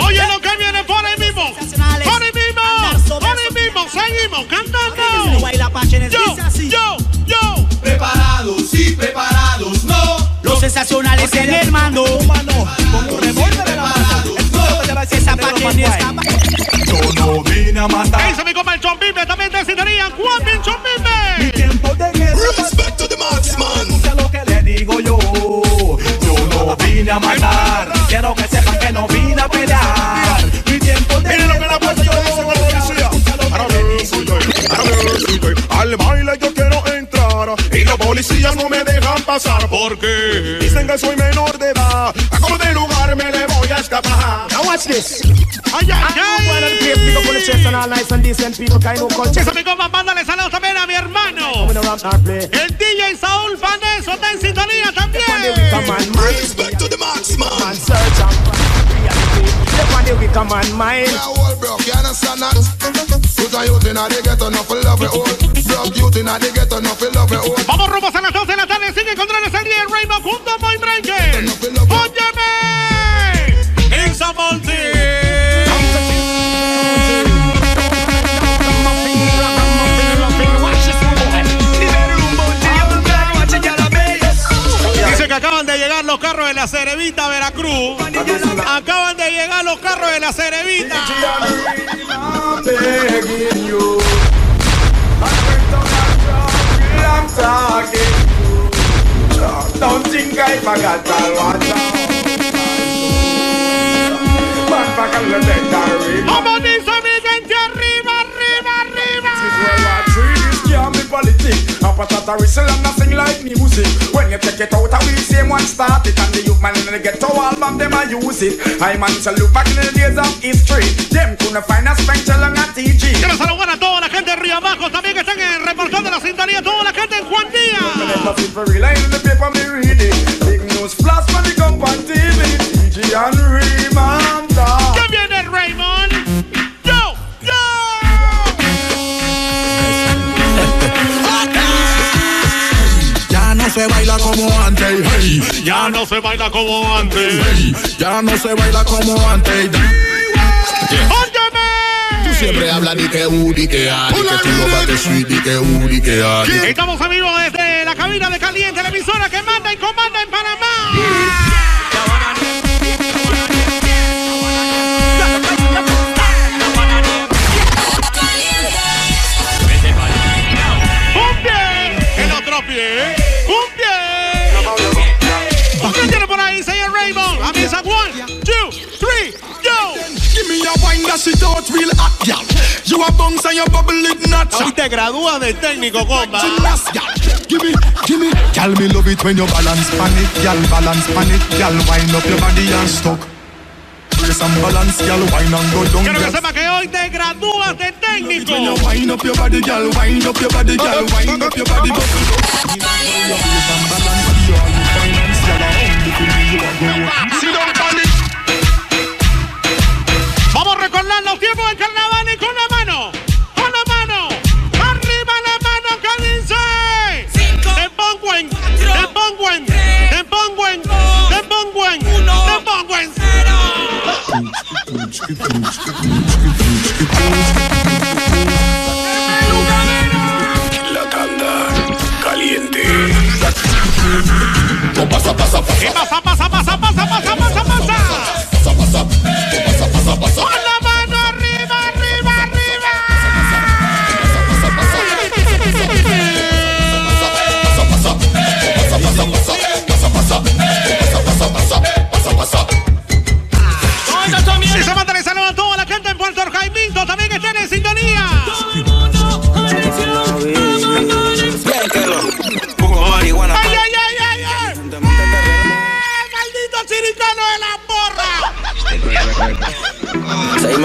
Oye, lo que viene por ahí mismo. Por ahí mismo. Por ahí mismo. Seguimos cantando. Yo, yo, yo. Preparados, sí, preparados, no. Los sensacionales en el mando. Como revólver en la mano. Esa página. Yo no vine a matar. Dice mi compa el Chombimbe, también te. Juan pasar porque dicen que soy menor de edad. A como de lugar me le voy a escapar. Now watch this. Ay, ay, ay. When the place pick up on the chest and all nice and decent people kind of culture. Dice mi compa, mándale saludos también a mi hermano. El DJ Saúl Paneso está en sintonía también. Respect to the. Man. Step on man mind. Well, bro, you understand that? Put a youth in a the ghetto, no for love it all. Broke youth in a the ghetto, no for love it all. Vamos rumbo a las 12 de la conjunto muy Dice que acaban de llegar los carros de la Cerevita Veracruz. Acaban de llegar los carros de la Cerevita. Don't think I forgot all what Man, fuck all the and Como dice mi arriba, arriba, arriba. World War Three, this can't be politics. Up a tata whistle and nothing like music. When you take it out, I will same one start it. And the youth man in the ghetto album, them I use it. I man to look back in the days of history. Them couldn't find a spectral on a TG. Quiero saludar a toda la gente de Río Abajo, también que están en, reportando la sintonía, toda la gente en Juan dog. ¿Qué viene Raymond? Yo, yo. Ya no se baila como antes, hey. Ya no se baila como antes. Hey, ya no se baila como antes. Tú siempre hablas di que u, di que a, di que tú lo bates sweet, di que u, di que a. Estamos vivo desde la cabina de Caliente, la emisora que manda y comanda en Panamá. Out real hot, gal. You a bounce and you bubble it not Hoy te gradúas de técnico, compa. Gymnast, gal. Give me, give me. Gal, me love it when you balance pan it, gal. Balance pan it, gal. Wind up your body and stuck. Balance, gal. Wine and go down, Quiero que sepa que hoy te gradúas de técnico. When you wind up your body, gal. Wind up your body, gal. Wind up your body, bubble tiempos del carnaval y con la mano. Con la mano. Arriba la mano que dice. Te pongo en. Te pongo en. Te pongo en. Te pongo en. Te pongo en La tanda caliente. ¿Qué pasa, pasa, pasa, pasa, pasa, pasa,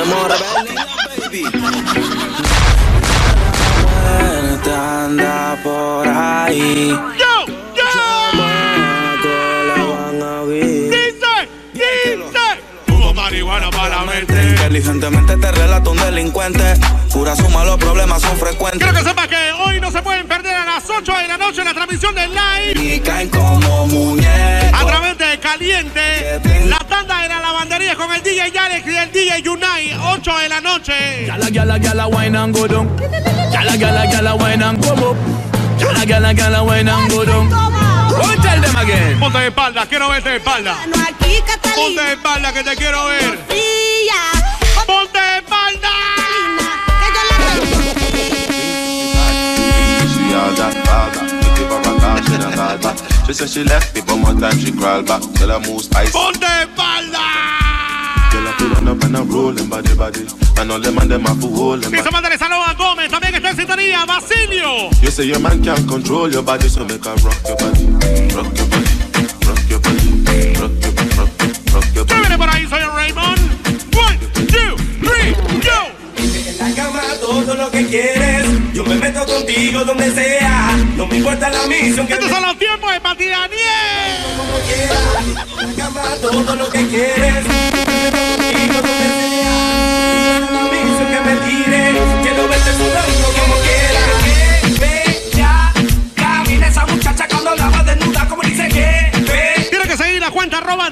rebelde, baby. Anda por ahí. ¡Yo! ¡Dice! ¡Dice! Hubo marihuana para la mente. Inteligentemente te relata un delincuente. Cura suma, los problemas son frecuentes. Quiero que sepas que hoy no se pueden perder a las 8 de la noche la transmisión del live. Y caen como muñecos. A través de Caliente, el DJ Alex y el DJ Unai, 8 de la noche. Gala, gala, gala, wine and go down. Gala, gala, gala, wine and come up. Gala, gala, gala, wine and go down. Go tell them again. Ponte de espalda, quiero verte de espalda. Ponte de espalda que te quiero ver. Ponte de espalda. She said she left me, but more time she back. Tell her. Ponte de espalda. Put on up and rolling body body. And all them and them have to hold them Y se back. manda el saludo a Gómez, también está en sintonía. Basilio. You say your man can't control your body, so make her rock your body, rock your body, rock your body, rock your, rock, rock your ¿Qué body. viene por ahí, señor Raymond? One, two, three, go. En la cama todo lo que quieres. Yo me meto contigo donde sea. No me importa la misión que Estos son los tiempos de Pati Daniel. como quieras. En la cama todo lo que quieres.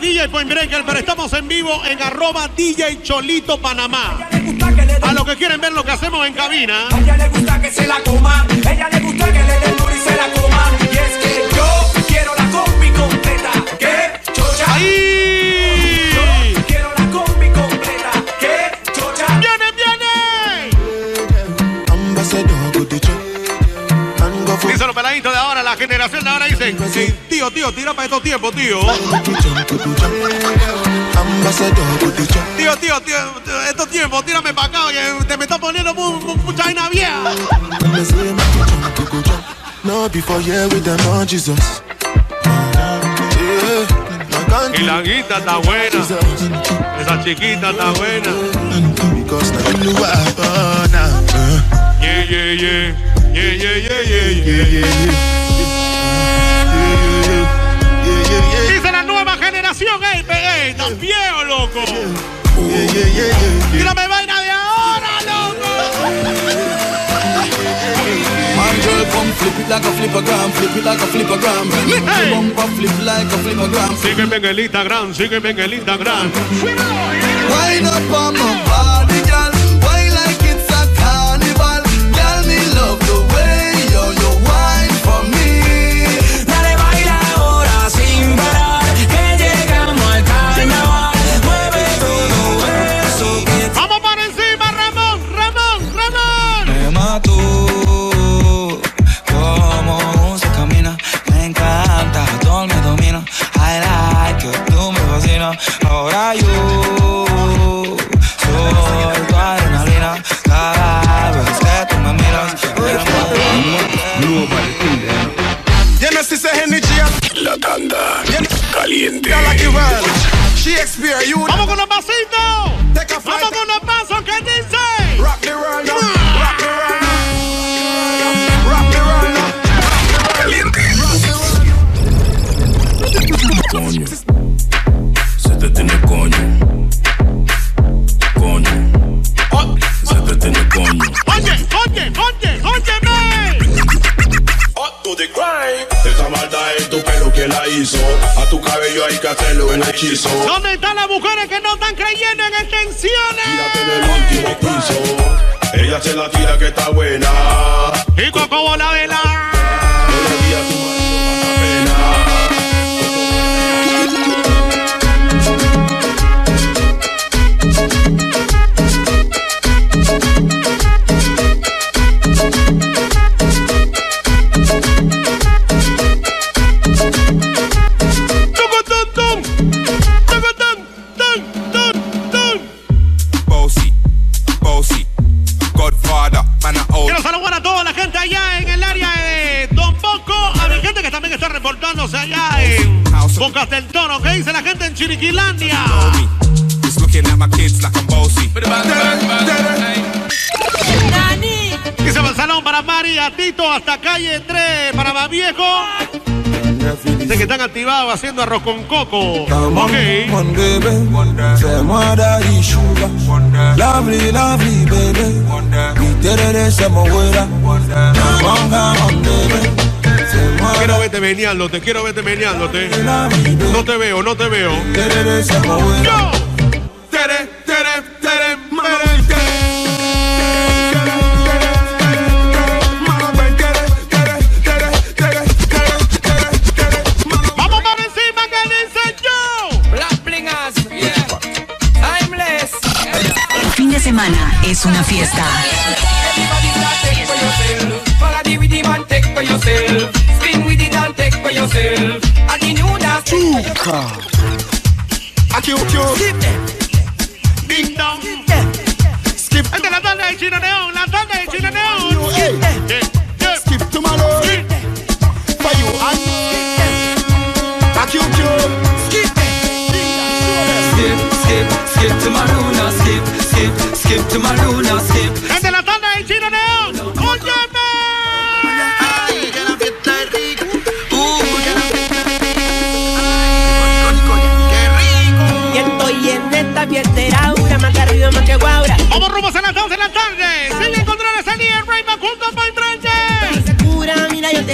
DJ Point Breaker, pero estamos en vivo en arroba DJ Cholito Panamá. A los que quieren ver lo que hacemos en cabina. A ella le gusta que se la coma. Ella le gusta que le den y se la coma. Y es que yo quiero la combi completa. ¿Qué? Chocha. Ahí generación de ahora dicen, "Sí, tío, tío, tira para estos tiempos, tío. Tío, tío, tío, estos tiempos, tírame para acá, que te me está poniendo mu- mu- mucha vaina vieja. No, before yeah with them, oh Jesus. Y la guita está buena. Esa chiquita está buena. Yeah. Yeah, yeah, yeah, yeah, yeah, yeah. Generación, ey, pe- ey, estás viejo, loco. Tírame vaina de ahora, loco. Girl, come flip it like a flippergram, flip it like a flippergram. Hey. Bumper flip like a flippergram. Sígueme en el Instagram, sígueme en el Instagram. Wind up on my body, La tanda caliente. Vamos con los pasitos. Vamos con la hizo. A tu cabello hay que hacerlo el hechizo. ¿Dónde están las mujeres que no están creyendo en extensiones? En el último piso. Ella se la tira que está buena. Y Coco la vela. En Bocas del Toro. ¿Qué dice la gente en Chiriquilandia? Just looking at my kids like I'm bossy. Dice el salón para María, Tito, hasta calle 3, para más viejo. Dice que están activados haciendo arroz con coco. Ok. Lovely, lovely baby. Quiero verte meneándote, quiero verte meneándote. No te veo, no te veo. me huela. Yo. Tere, tere, tere, mere, tere. Vamos para encima que dice yo. Black blingers, yeah. Timeless. El fin de semana es una fiesta. Take for yourself. Skip them. Ding dong. Skip Esta es la tanda de Chino Neón, la tanda de Chino Neón. Hey. Yeah, yeah. Skip to my lord. For you and a cute cute. Skip Skip, skip, skip to my luna. Skip, skip, skip to my luna. Skip.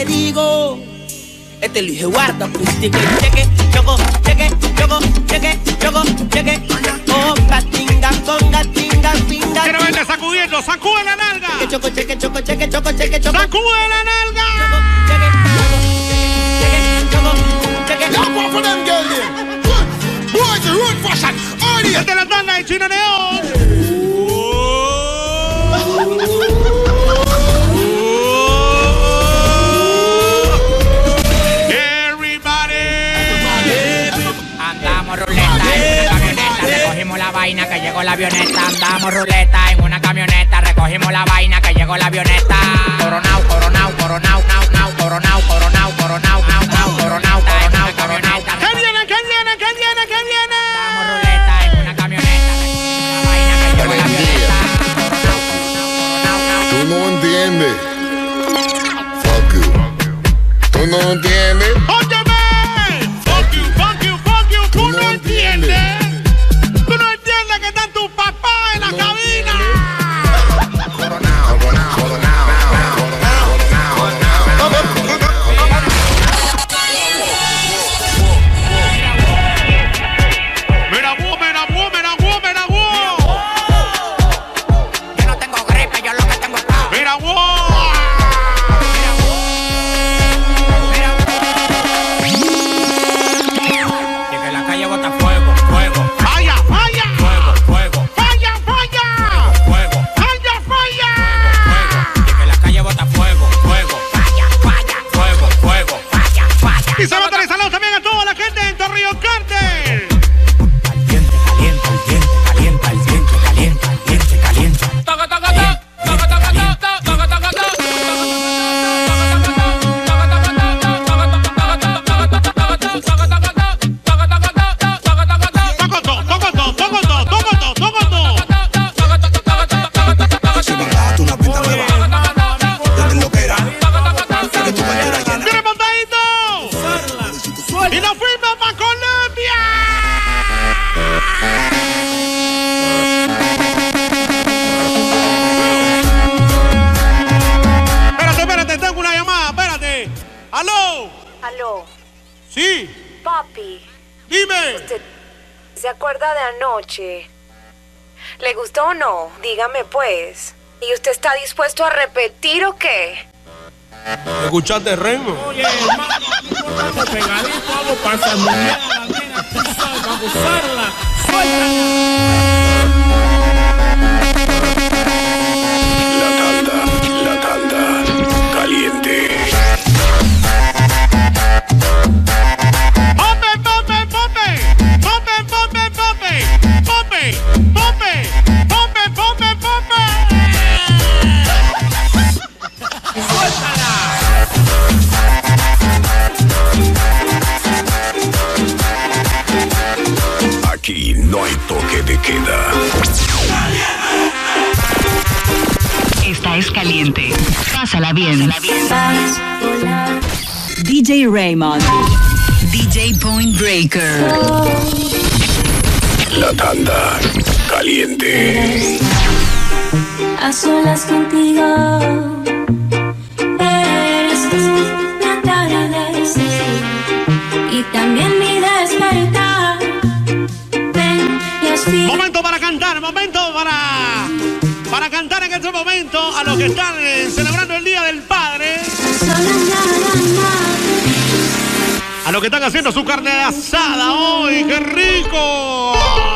Te digo. Este dije guarda, acústico y cheque, choco, cheque, choco, cheque, choco, cheque. Conga, tinga, conga, tinga, pinga. Quiero verte sacudiendo, sacude la nalga. Cheque, choco, cheque, choco, cheque, choco, cheque, choco. Sacude la nalga. Go for them girl. Good. Boys, the road fashion. All the Esta es la tanda de Chino Neón. Llegó la avioneta. Andamos ruleta en una camioneta. Recogimos la vaina que llegó la avioneta. Coronao, coronao, coronao, nao, nao, coronao, coronao, coronao, nao, nao, coronao, coronao, camioneta. ¿Qué viene? ¿Qué viene? ¿Qué viene? ¿Qué viene? Andamos ruleta en una camioneta. Recogimos la vaina que llegó la avioneta. Tú no entiendes. Fuck you. Tú no entiendes. ¡Y nos fuimos para Colombia! Espérate, espérate, tengo una llamada, espérate. ¡Aló! Aló, Sí, papi. dime. ¿Usted se acuerda de anoche? ¿Le gustó o no? Dígame pues. ¿Y usted está dispuesto a repetir o qué? ¿Escuchaste, Remo? Oye, para. La no hay toque de queda. Esta es caliente. Pásala bien. DJ Raymond. DJ Point Breaker. La tanda, caliente. A solas contigo que están eh, celebrando el Día del Padre, a los que están haciendo su carne asada hoy, qué rico.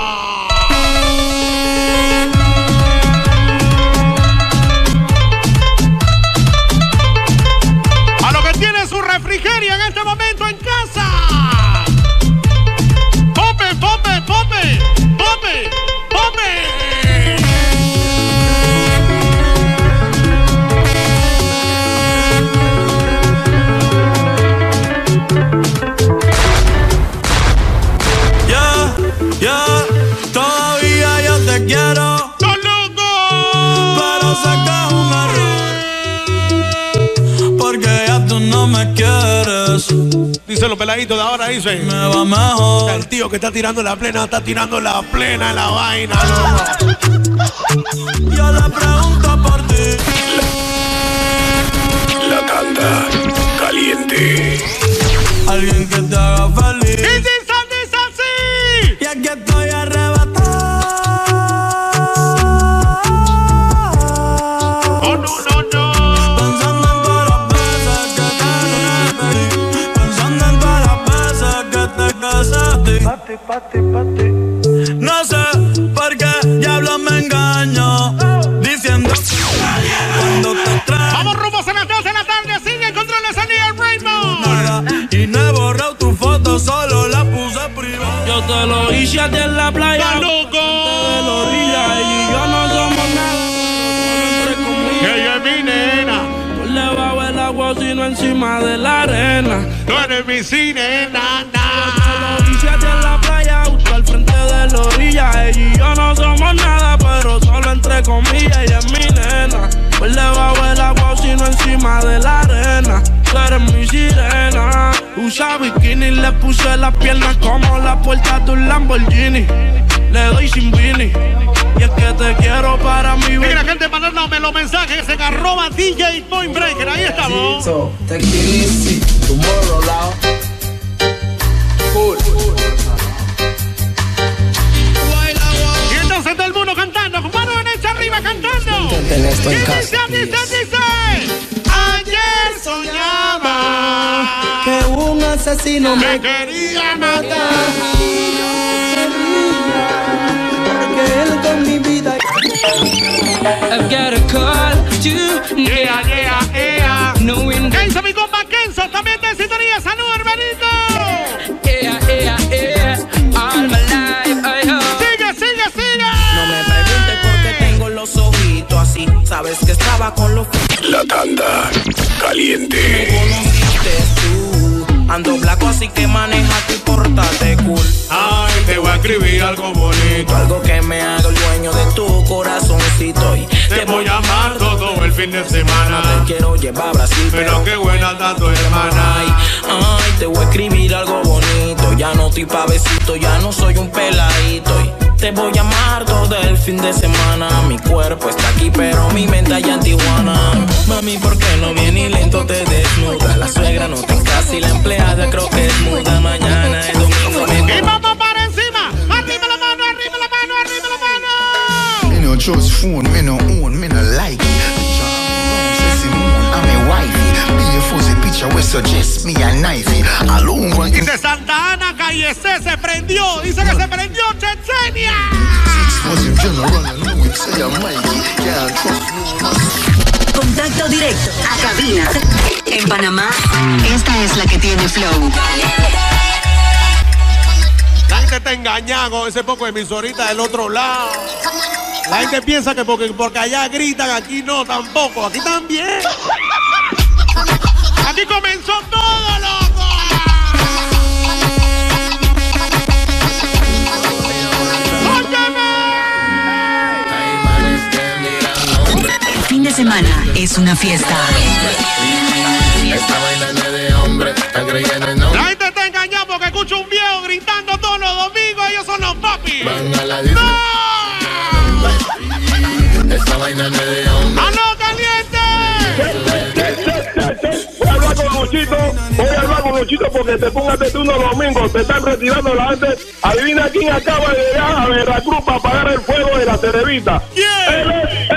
Peladitos de ahora, dice. Me va mejor. El tío que está tirando la plena, está tirando la plena en la vaina. Yo le pregunto por ti. La tanda, caliente. Encima de la arena. Tú eres mi sirena, Lo hice a ti en la playa, justo al frente de la orilla. Ella y yo no somos nada, pero solo entre comillas. Ella es mi nena. Por debajo del agua, sino encima de la arena. Tú eres mi sirena. Usa bikini, le puse las piernas como la puerta de un Lamborghini. Le doy sin vini. Y es que te quiero para mi Mira, gente, mandándome los mensajes en arroba DJ Point Breaker. Ahí estamos. So, take it easy. Tomorrow, lao. Cool. Y entonces todo el mundo cantando, mano derecha arriba cantando. Ten esto en Y casa, dice, dice, dice. Ayer soñaba Que un asesino me quería matar. I've got a call to Yeah, yeah, yeah. Knowing ¿Qué hizo mi compa Kenzo? También de sintonía. Salud, hermanito. Yeah, yeah, yeah. All my life I hope. Sigue, sigue, sigue. No me preguntes por qué tengo los ojitos así. Sabes que estaba con los La tanda caliente. conociste tú. Ando blanco así que maneja y portate cool. Ay, te voy a escribir algo bonito. Algo que me haga el dueño de tu corazoncito. Y Te voy a amar todo el fin de semana. te quiero llevar a Brasil. Pero qué buena tu hermana. Ay, ay, te voy a escribir algo bonito. Ya no estoy pa' besito, ya no soy un peladito. Y te voy a amar todo el fin de semana. Mi cuerpo está aquí, pero mi mente allá en Tijuana. Mami, ¿por qué no viene y lento te desnuda? La suegra no está en casa y la empleada creo que es muda. Mañana es domingo, me la mano. Me no trust phone, me no own, me no like it. Picture I'm say Simone, I'm a wifey. Be a fuzzy picture we suggest me a knifey. Alone one in Dice Santa Ana, calle C, se prendió. Dice que se prendió Chechenia. general, say I'm Mikey. Trust. Contacto directo a cabina. En Panamá, esta es la que tiene flow. La gente está engañada con ese poco de emisorita del otro lado. La gente piensa que porque, porque allá gritan, aquí no, tampoco. Aquí también. Aquí comenzó todo, loco. El fin de semana es una fiesta. No La gente está engañada porque escucha un viejo gritando todos los domingos. Ellos son los papis. Van a la disco. Esta vaina no es de hombre. ¡Aló, caliente! Voy a hablar con Luchito, voy a hablar con Luchito porque te pongas de turno domingo, te están retirando la gente. Adivina quién acaba de llegar a Veracruz para apagar el fuego de la televisa. Él es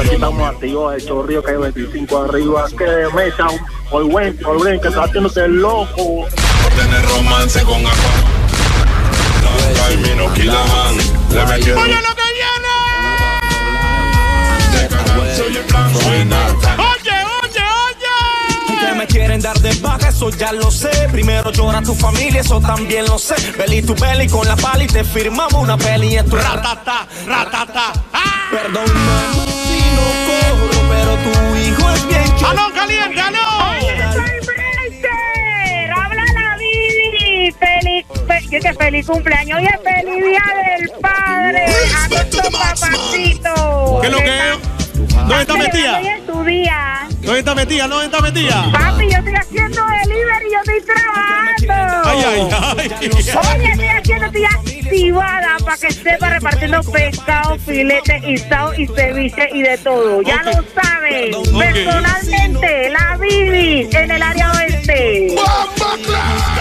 Aquí estamos activos, el chorrillo que hay 25 arriba. Que mesa, hoy buen, hoy buen, que está haciéndote el loco. Tener romance con agua. Ay, mi no kilaman. Le metí ¡Oye lo que viene! Soy el plan final. ¡Oye, oye, oye! Que me quieren dar de baja, eso ya lo sé. Primero llora tu familia, eso también lo sé. Belly tu belly con la pala y te firmamos una peli en tu Ratata, ratata. ¡Ah! Perdón, mamá, ¡Aló, caliente, aló! Habla la Vivi. Feliz, fe- feliz cumpleaños y es feliz día del padre. A nuestro papacito. ¿Qué es lo que es? ¿Dónde está metida? ¿Dónde está metida? ¿Dónde está metida? Papi, yo estoy haciendo delivery, yo estoy trabajando. Ay, ay, ay. Oye, estoy haciendo, estoy activada para que sepa repartiendo pescado, filete, guisado y ceviche y de todo. Ya lo sabes. Ok. Personalmente, la Vivi en el área oeste. ¡Bomba